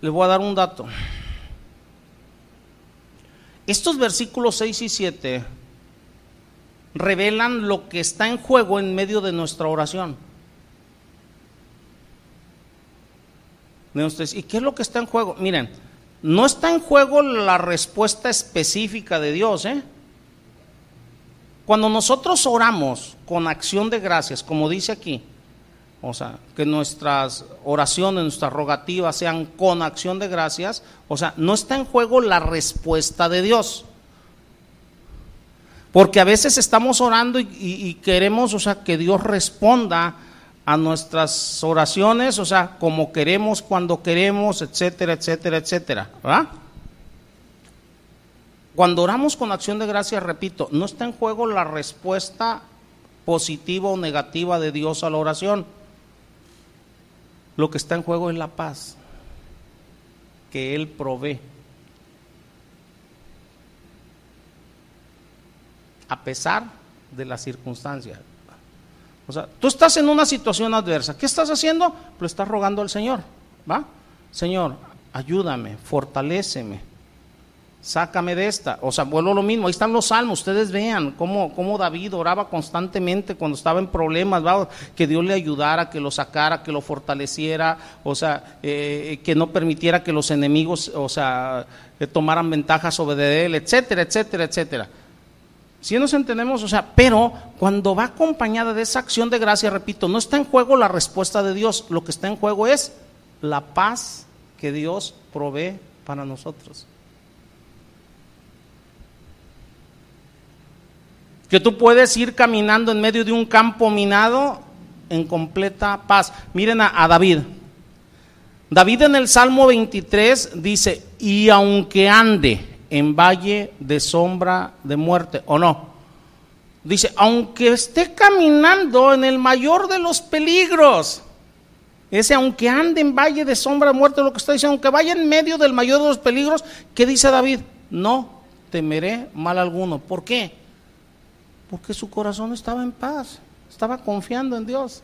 les voy a dar un dato. Estos versículos 6 y 7 revelan lo que está en juego en medio de nuestra oración. ¿Y qué es lo que está en juego? Miren, no está en juego la respuesta específica de Dios. ¿eh? Cuando nosotros oramos con acción de gracias, como dice aquí, o sea, que nuestras oraciones, nuestras rogativas sean con acción de gracias, o sea, no está en juego la respuesta de Dios. Porque a veces estamos orando y, queremos, o sea, que Dios responda a nuestras oraciones, o sea, como queremos, cuando queremos, etcétera, etcétera, etcétera. Cuando oramos con acción de gracias, repito, no está en juego la respuesta positiva o negativa de Dios a la oración. Lo que está en juego es la paz que Él provee. a pesar de las circunstancias. O sea, tú estás en una situación adversa. ¿Qué estás haciendo? Pues estás rogando al Señor. ¿Va? Señor, ayúdame, fortaléceme, sácame de esta. O sea, vuelvo lo mismo. Ahí están los salmos. Ustedes vean cómo, cómo David oraba constantemente cuando estaba en problemas. ¿va? Que Dios le ayudara, que lo sacara, que lo fortaleciera. O sea, eh, que no permitiera que los enemigos, o sea, eh, tomaran ventaja sobre él, etcétera, etcétera, etcétera. Si nos entendemos, o sea, pero cuando va acompañada de esa acción de gracia, repito, no está en juego la respuesta de Dios, lo que está en juego es la paz que Dios provee para nosotros. Que tú puedes ir caminando en medio de un campo minado en completa paz. Miren a, David. David en el Salmo 23 dice, y aunque ande, en valle de sombra de muerte, ¿o no? Dice, aunque esté caminando en el mayor de los peligros, ese aunque ande en valle de sombra de muerte, lo que está diciendo, aunque vaya en medio del mayor de los peligros, ¿qué dice David? No temeré mal alguno. ¿Por qué? Porque su corazón estaba en paz, estaba confiando en Dios.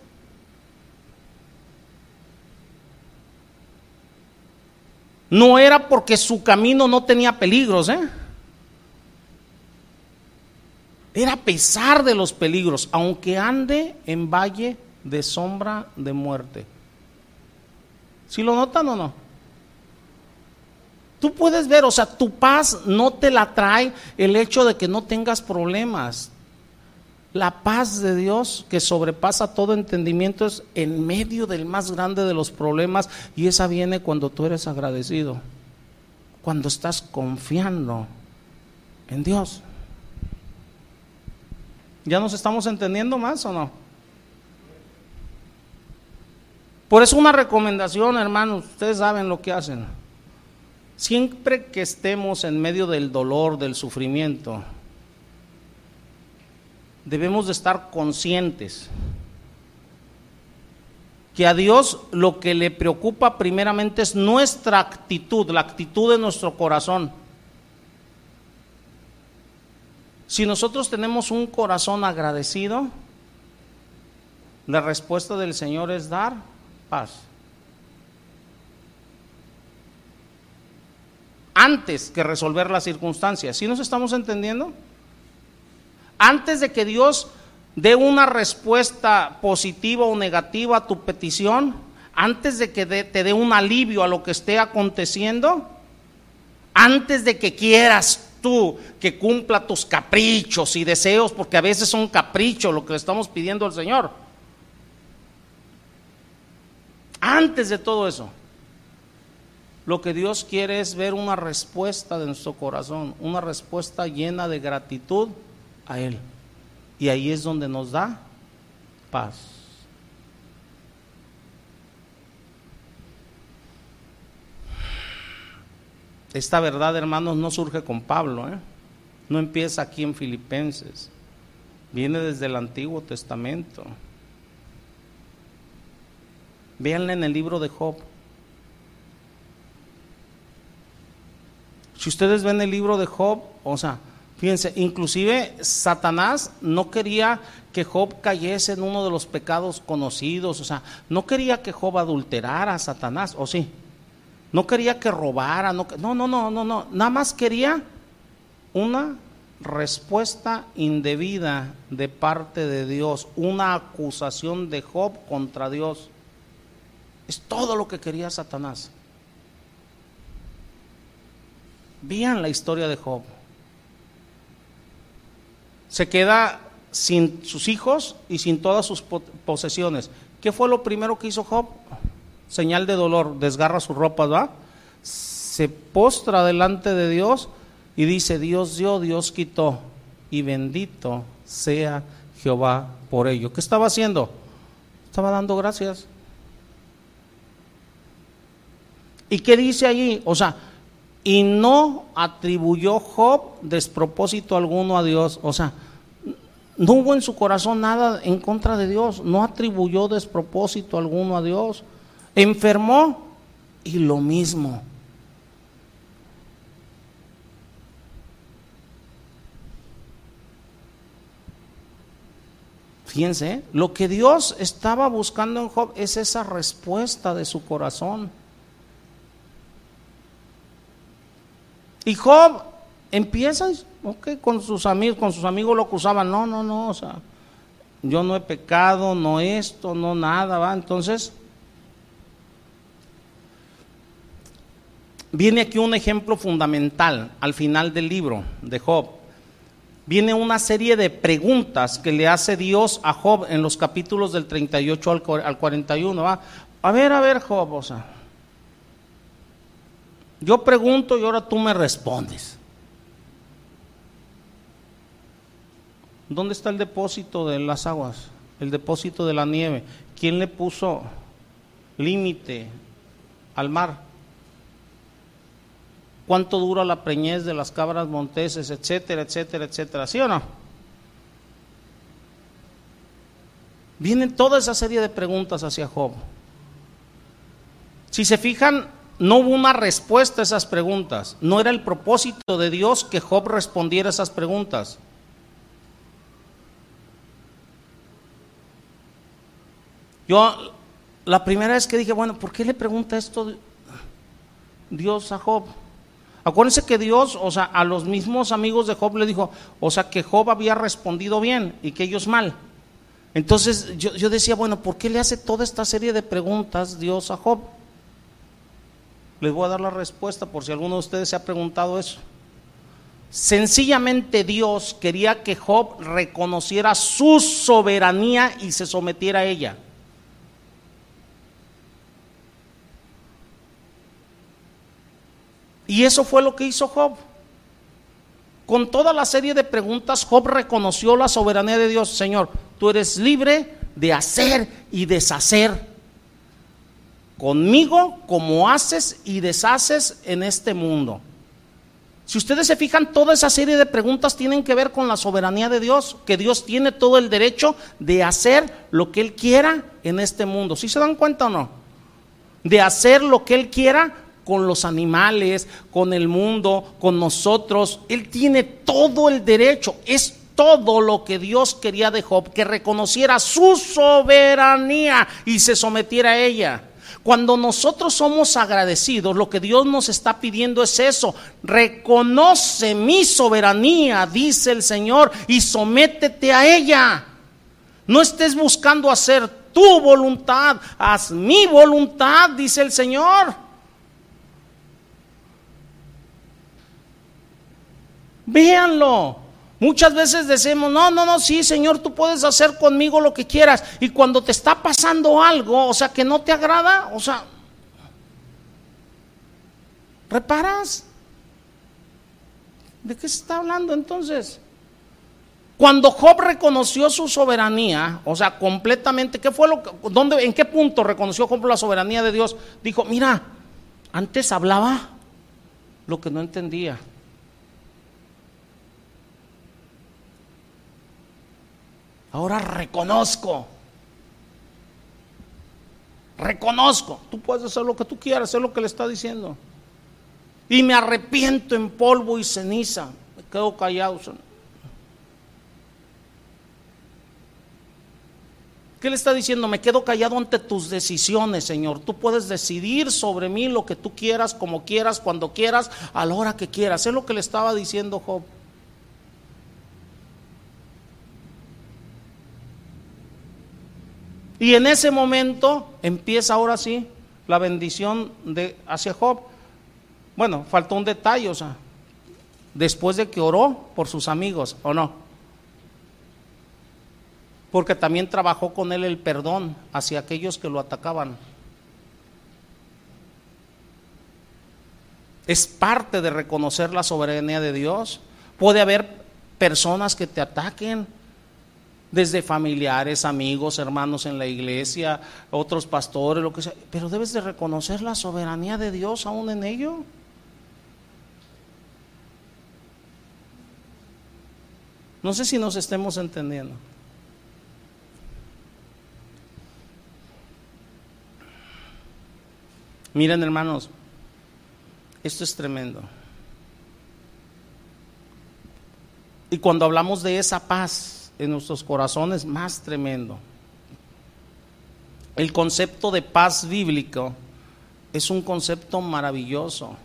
no era porque su camino no tenía peligros, ¿eh? Era a pesar de los peligros, aunque ande en valle de sombra de muerte. ¿Si lo notan o no? Tú puedes ver, o sea, tu paz no te la trae el hecho de que no tengas problemas. La paz de Dios que sobrepasa todo entendimiento es en medio del más grande de los problemas y esa viene cuando tú eres agradecido, cuando estás confiando en Dios. ¿Ya nos estamos entendiendo más o no? Por eso una recomendación, hermanos, ustedes saben lo que hacen. Siempre que estemos en medio del dolor, del sufrimiento, debemos de estar conscientes que a Dios lo que le preocupa primeramente es nuestra actitud, la actitud de nuestro corazón. Si nosotros tenemos un corazón agradecido, la respuesta del Señor es dar paz. Antes que resolver las circunstancias. ¿Sí nos estamos entendiendo? Antes de que Dios dé una respuesta positiva o negativa a tu petición, antes de que te dé un alivio a lo que esté aconteciendo, antes de que quieras tú que cumpla tus caprichos y deseos, porque a veces son caprichos lo que le estamos pidiendo al Señor. Antes de todo eso, lo que Dios quiere es ver una respuesta de nuestro corazón, una respuesta llena de gratitud a Él. Y ahí es donde nos da paz. Esta verdad, hermanos, no surge con Pablo, ¿eh? no empieza aquí en Filipenses, viene desde el Antiguo Testamento. Véanla en el libro de Job. Si ustedes ven el libro de Job, o sea, fíjense, inclusive Satanás no quería que Job cayese en uno de los pecados conocidos, o sea, no quería que Job adulterara a Satanás, ¿o sí? No quería que robara, no, no, no, no, no, no, nada más quería una respuesta indebida de parte de Dios, una acusación de Job contra Dios. Es todo lo que quería Satanás. Vean la historia de Job. Se queda sin sus hijos y sin todas sus posesiones. ¿Qué fue lo primero que hizo Job? Señal de dolor, desgarra sus ropas, ¿va? Se postra delante de Dios y dice, Dios dio, Dios quitó, y bendito sea Jehová por ello. ¿Qué estaba haciendo? Estaba dando gracias. ¿Y qué dice allí? O sea, y no atribuyó Job despropósito alguno a Dios. O sea, no hubo en su corazón nada en contra de Dios, no atribuyó despropósito alguno a Dios. Enfermó y lo mismo. Fíjense, lo que Dios estaba buscando en Job es esa respuesta de su corazón. Y Job empieza, con sus amigos, con sus amigos lo acusaban, no, no, no, o sea, yo no he pecado, no esto, no nada, va. Entonces, viene aquí un ejemplo fundamental al final del libro de Job. Viene una serie de preguntas que le hace Dios a Job en los capítulos del 38 al 41. ¿va? A ver, a ver, Job, o sea, yo pregunto y ahora tú me respondes. ¿Dónde está el depósito de las aguas? El depósito de la nieve. ¿Quién le puso límite al mar? ¿Cuánto dura la preñez de las cabras monteses, etcétera, etcétera, etcétera? ¿Sí o no? Vienen toda esa serie de preguntas hacia Job. Si se fijan, no hubo una respuesta a esas preguntas. No era el propósito de Dios que Job respondiera a esas preguntas. Yo la primera vez que dije, bueno, ¿por qué le pregunta esto Dios a Job? Acuérdense que Dios, o sea, a los mismos amigos de Job le dijo, o sea, que Job había respondido bien y que ellos mal. Entonces yo, yo decía, bueno, ¿por qué le hace toda esta serie de preguntas Dios a Job? Les voy a dar la respuesta por si alguno de ustedes se ha preguntado eso. Sencillamente Dios quería que Job reconociera su soberanía y se sometiera a ella. Y eso fue lo que hizo Job. Con toda la serie de preguntas, Job reconoció la soberanía de Dios. Señor, tú eres libre de hacer y deshacer conmigo como haces y deshaces en este mundo. Si ustedes se fijan, toda esa serie de preguntas tienen que ver con la soberanía de Dios, que Dios tiene todo el derecho de hacer lo que Él quiera en este mundo. ¿Sí se dan cuenta o no? De hacer lo que Él quiera con los animales, con el mundo, con nosotros. Él tiene todo el derecho. Es todo lo que Dios quería de Job, que reconociera su soberanía y se sometiera a ella. Cuando nosotros somos agradecidos, lo que Dios nos está pidiendo es eso. Reconoce mi soberanía, dice el Señor, y sométete a ella. No estés buscando hacer tu voluntad, haz mi voluntad, dice el Señor. Véanlo. Muchas veces decimos, no, no, no, sí, Señor, tú puedes hacer conmigo lo que quieras. Y cuando te está pasando algo, o sea, que no te agrada, o sea, ¿reparas? ¿De qué se está hablando entonces? Cuando Job reconoció su soberanía, o sea, completamente, ¿qué fue lo que, dónde, en qué punto reconoció la soberanía de Dios? Dijo, mira, antes hablaba lo que no entendía. Ahora reconozco. reconozco, tú puedes hacer lo que tú quieras, es lo que le está diciendo. Y me arrepiento en polvo y ceniza, me quedo callado. ¿Qué le está diciendo? Me quedo callado ante tus decisiones, Señor. Tú puedes decidir sobre mí lo que tú quieras, como quieras, cuando quieras, a la hora que quieras. Es lo que le estaba diciendo Job. Y en ese momento empieza ahora sí la bendición de hacia Job. Bueno, faltó un detalle, o sea, después de que oró por sus amigos, ¿o no? Porque también trabajó con él el perdón hacia aquellos que lo atacaban. Es parte de reconocer la soberanía de Dios. Puede haber personas que te ataquen, desde familiares, amigos, hermanos en la iglesia, otros pastores, lo que sea, pero debes de reconocer la soberanía de Dios aún en ello. No sé si nos estemos entendiendo. Miren hermanos, esto es tremendo. Y cuando hablamos de esa paz, en nuestros corazones más tremendo. El concepto de paz bíblico es un concepto maravilloso.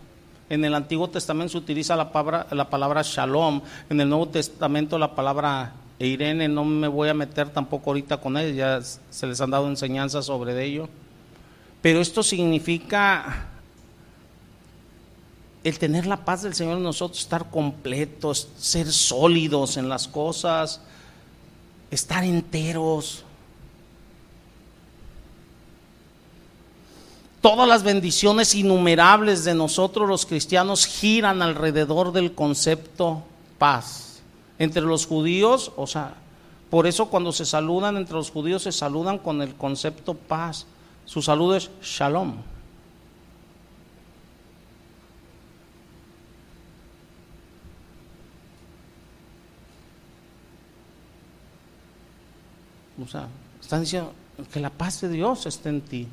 En el Antiguo Testamento se utiliza la palabra, la palabra shalom, en el Nuevo Testamento la palabra Irene, no me voy a meter tampoco ahorita con ella, ya se les han dado enseñanzas sobre ello. Pero esto significa el tener la paz del Señor en nosotros, estar completos, ser sólidos en las cosas, estar enteros. Todas las bendiciones innumerables de nosotros los cristianos giran alrededor del concepto paz. Entre los judíos, o sea, por eso cuando se saludan entre los judíos se saludan con el concepto paz. Su saludo es shalom. O sea, están diciendo que la paz de Dios esté en ti.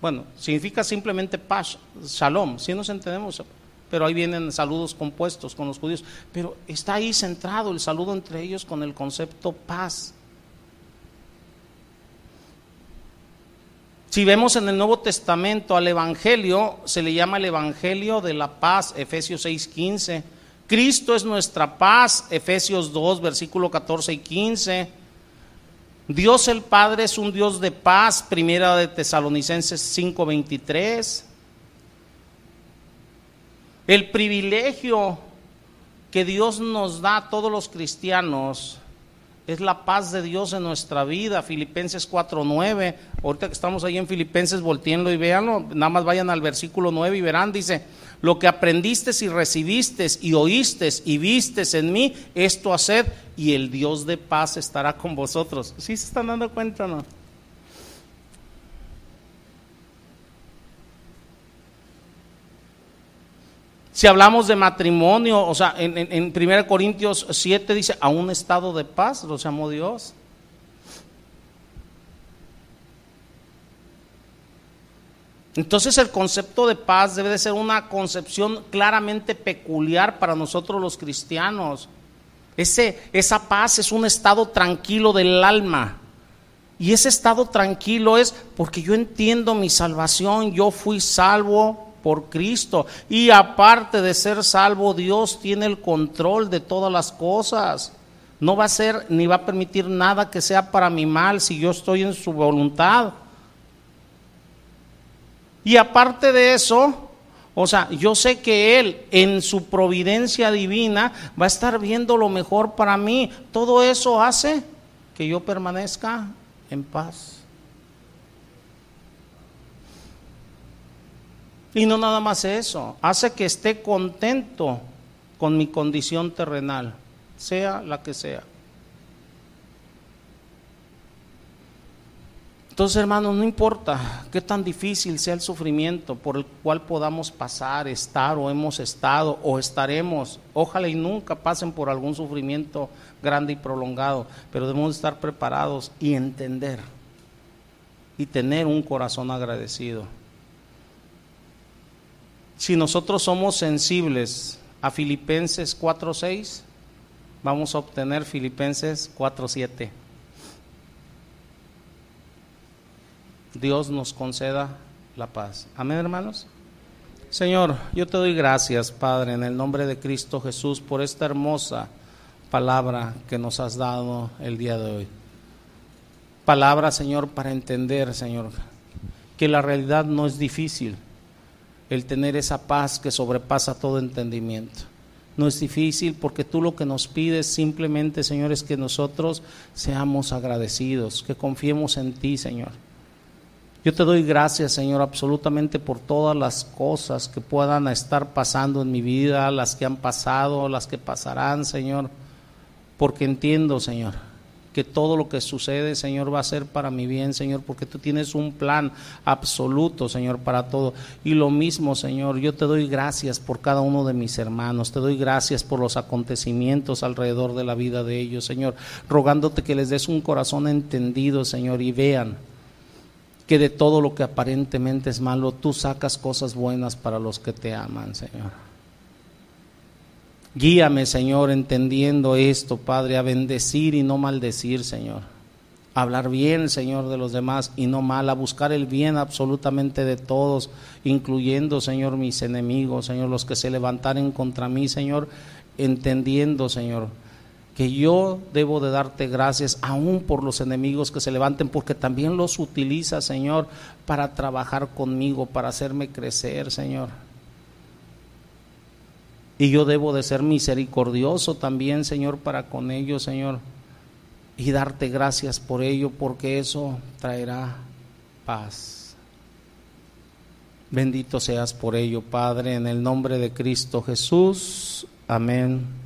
Bueno, significa simplemente paz, shalom, si nos entendemos, pero ahí vienen saludos compuestos con los judíos, pero está ahí centrado el saludo entre ellos con el concepto paz. Si vemos en el Nuevo Testamento al Evangelio, se le llama el Evangelio de la paz, Efesios 6:15. Cristo es nuestra paz, Efesios 2, versículo 14 y 15. Dios el Padre es un Dios de paz, primera de Tesalonicenses 5:23. El privilegio que Dios nos da a todos los cristianos es la paz de Dios en nuestra vida, Filipenses 4:9. Ahorita que estamos ahí en Filipenses, volteenlo y véanlo, nada más vayan al versículo 9 y verán, dice, lo que aprendiste y recibiste y oíste y vistes en mí, esto haced y el Dios de paz estará con vosotros. ¿Sí se están dando cuenta o no? Si hablamos de matrimonio, o sea, en, en, 1 Corintios 7 dice, a un estado de paz los llamó Dios. Entonces el concepto de paz debe de ser una concepción claramente peculiar para nosotros los cristianos. Ese, esa paz es un estado tranquilo del alma. Y ese estado tranquilo es porque yo entiendo mi salvación, yo fui salvo por Cristo. Y aparte de ser salvo, Dios tiene el control de todas las cosas. No va a ser ni va a permitir nada que sea para mi mal si yo estoy en su voluntad. Y aparte de eso, o sea, yo sé que Él en su providencia divina va a estar viendo lo mejor para mí. Todo eso hace que yo permanezca en paz. Y no nada más eso, hace que esté contento con mi condición terrenal, sea la que sea. Entonces, hermanos, no importa qué tan difícil sea el sufrimiento por el cual podamos pasar, estar o hemos estado o estaremos, ojalá y nunca pasen por algún sufrimiento grande y prolongado, pero debemos estar preparados y entender y tener un corazón agradecido. Si nosotros somos sensibles a Filipenses 4:6, vamos a obtener Filipenses 4:7. Dios nos conceda la paz. Amén, hermanos. Señor, yo te doy gracias, Padre, en el nombre de Cristo Jesús, por esta hermosa palabra que nos has dado el día de hoy. Palabra, Señor, para entender, Señor, que la realidad no es difícil, el tener esa paz que sobrepasa todo entendimiento. No es difícil porque tú lo que nos pides simplemente, Señor, es que nosotros seamos agradecidos, que confiemos en ti, Señor yo te doy gracias, Señor, absolutamente por todas las cosas que puedan estar pasando en mi vida, las que han pasado, las que pasarán, Señor, porque entiendo, Señor, que todo lo que sucede, Señor, va a ser para mi bien, Señor, porque tú tienes un plan absoluto, Señor, para todo. Y lo mismo, Señor, yo te doy gracias por cada uno de mis hermanos, te doy gracias por los acontecimientos alrededor de la vida de ellos, Señor, rogándote que les des un corazón entendido, Señor, y vean que de todo lo que aparentemente es malo, tú sacas cosas buenas para los que te aman, Señor. Guíame, Señor, entendiendo esto, Padre, a bendecir y no maldecir, Señor. A hablar bien, Señor, de los demás y no mal, a buscar el bien absolutamente de todos, incluyendo, Señor, mis enemigos, Señor, los que se levantaren contra mí, Señor, entendiendo, Señor, que yo debo de darte gracias aún por los enemigos que se levanten, porque también los utiliza, Señor, para trabajar conmigo, para hacerme crecer, Señor. Y yo debo de ser misericordioso también, Señor, para con ellos, Señor. Y darte gracias por ello, porque eso traerá paz. Bendito seas por ello, Padre, en el nombre de Cristo Jesús. Amén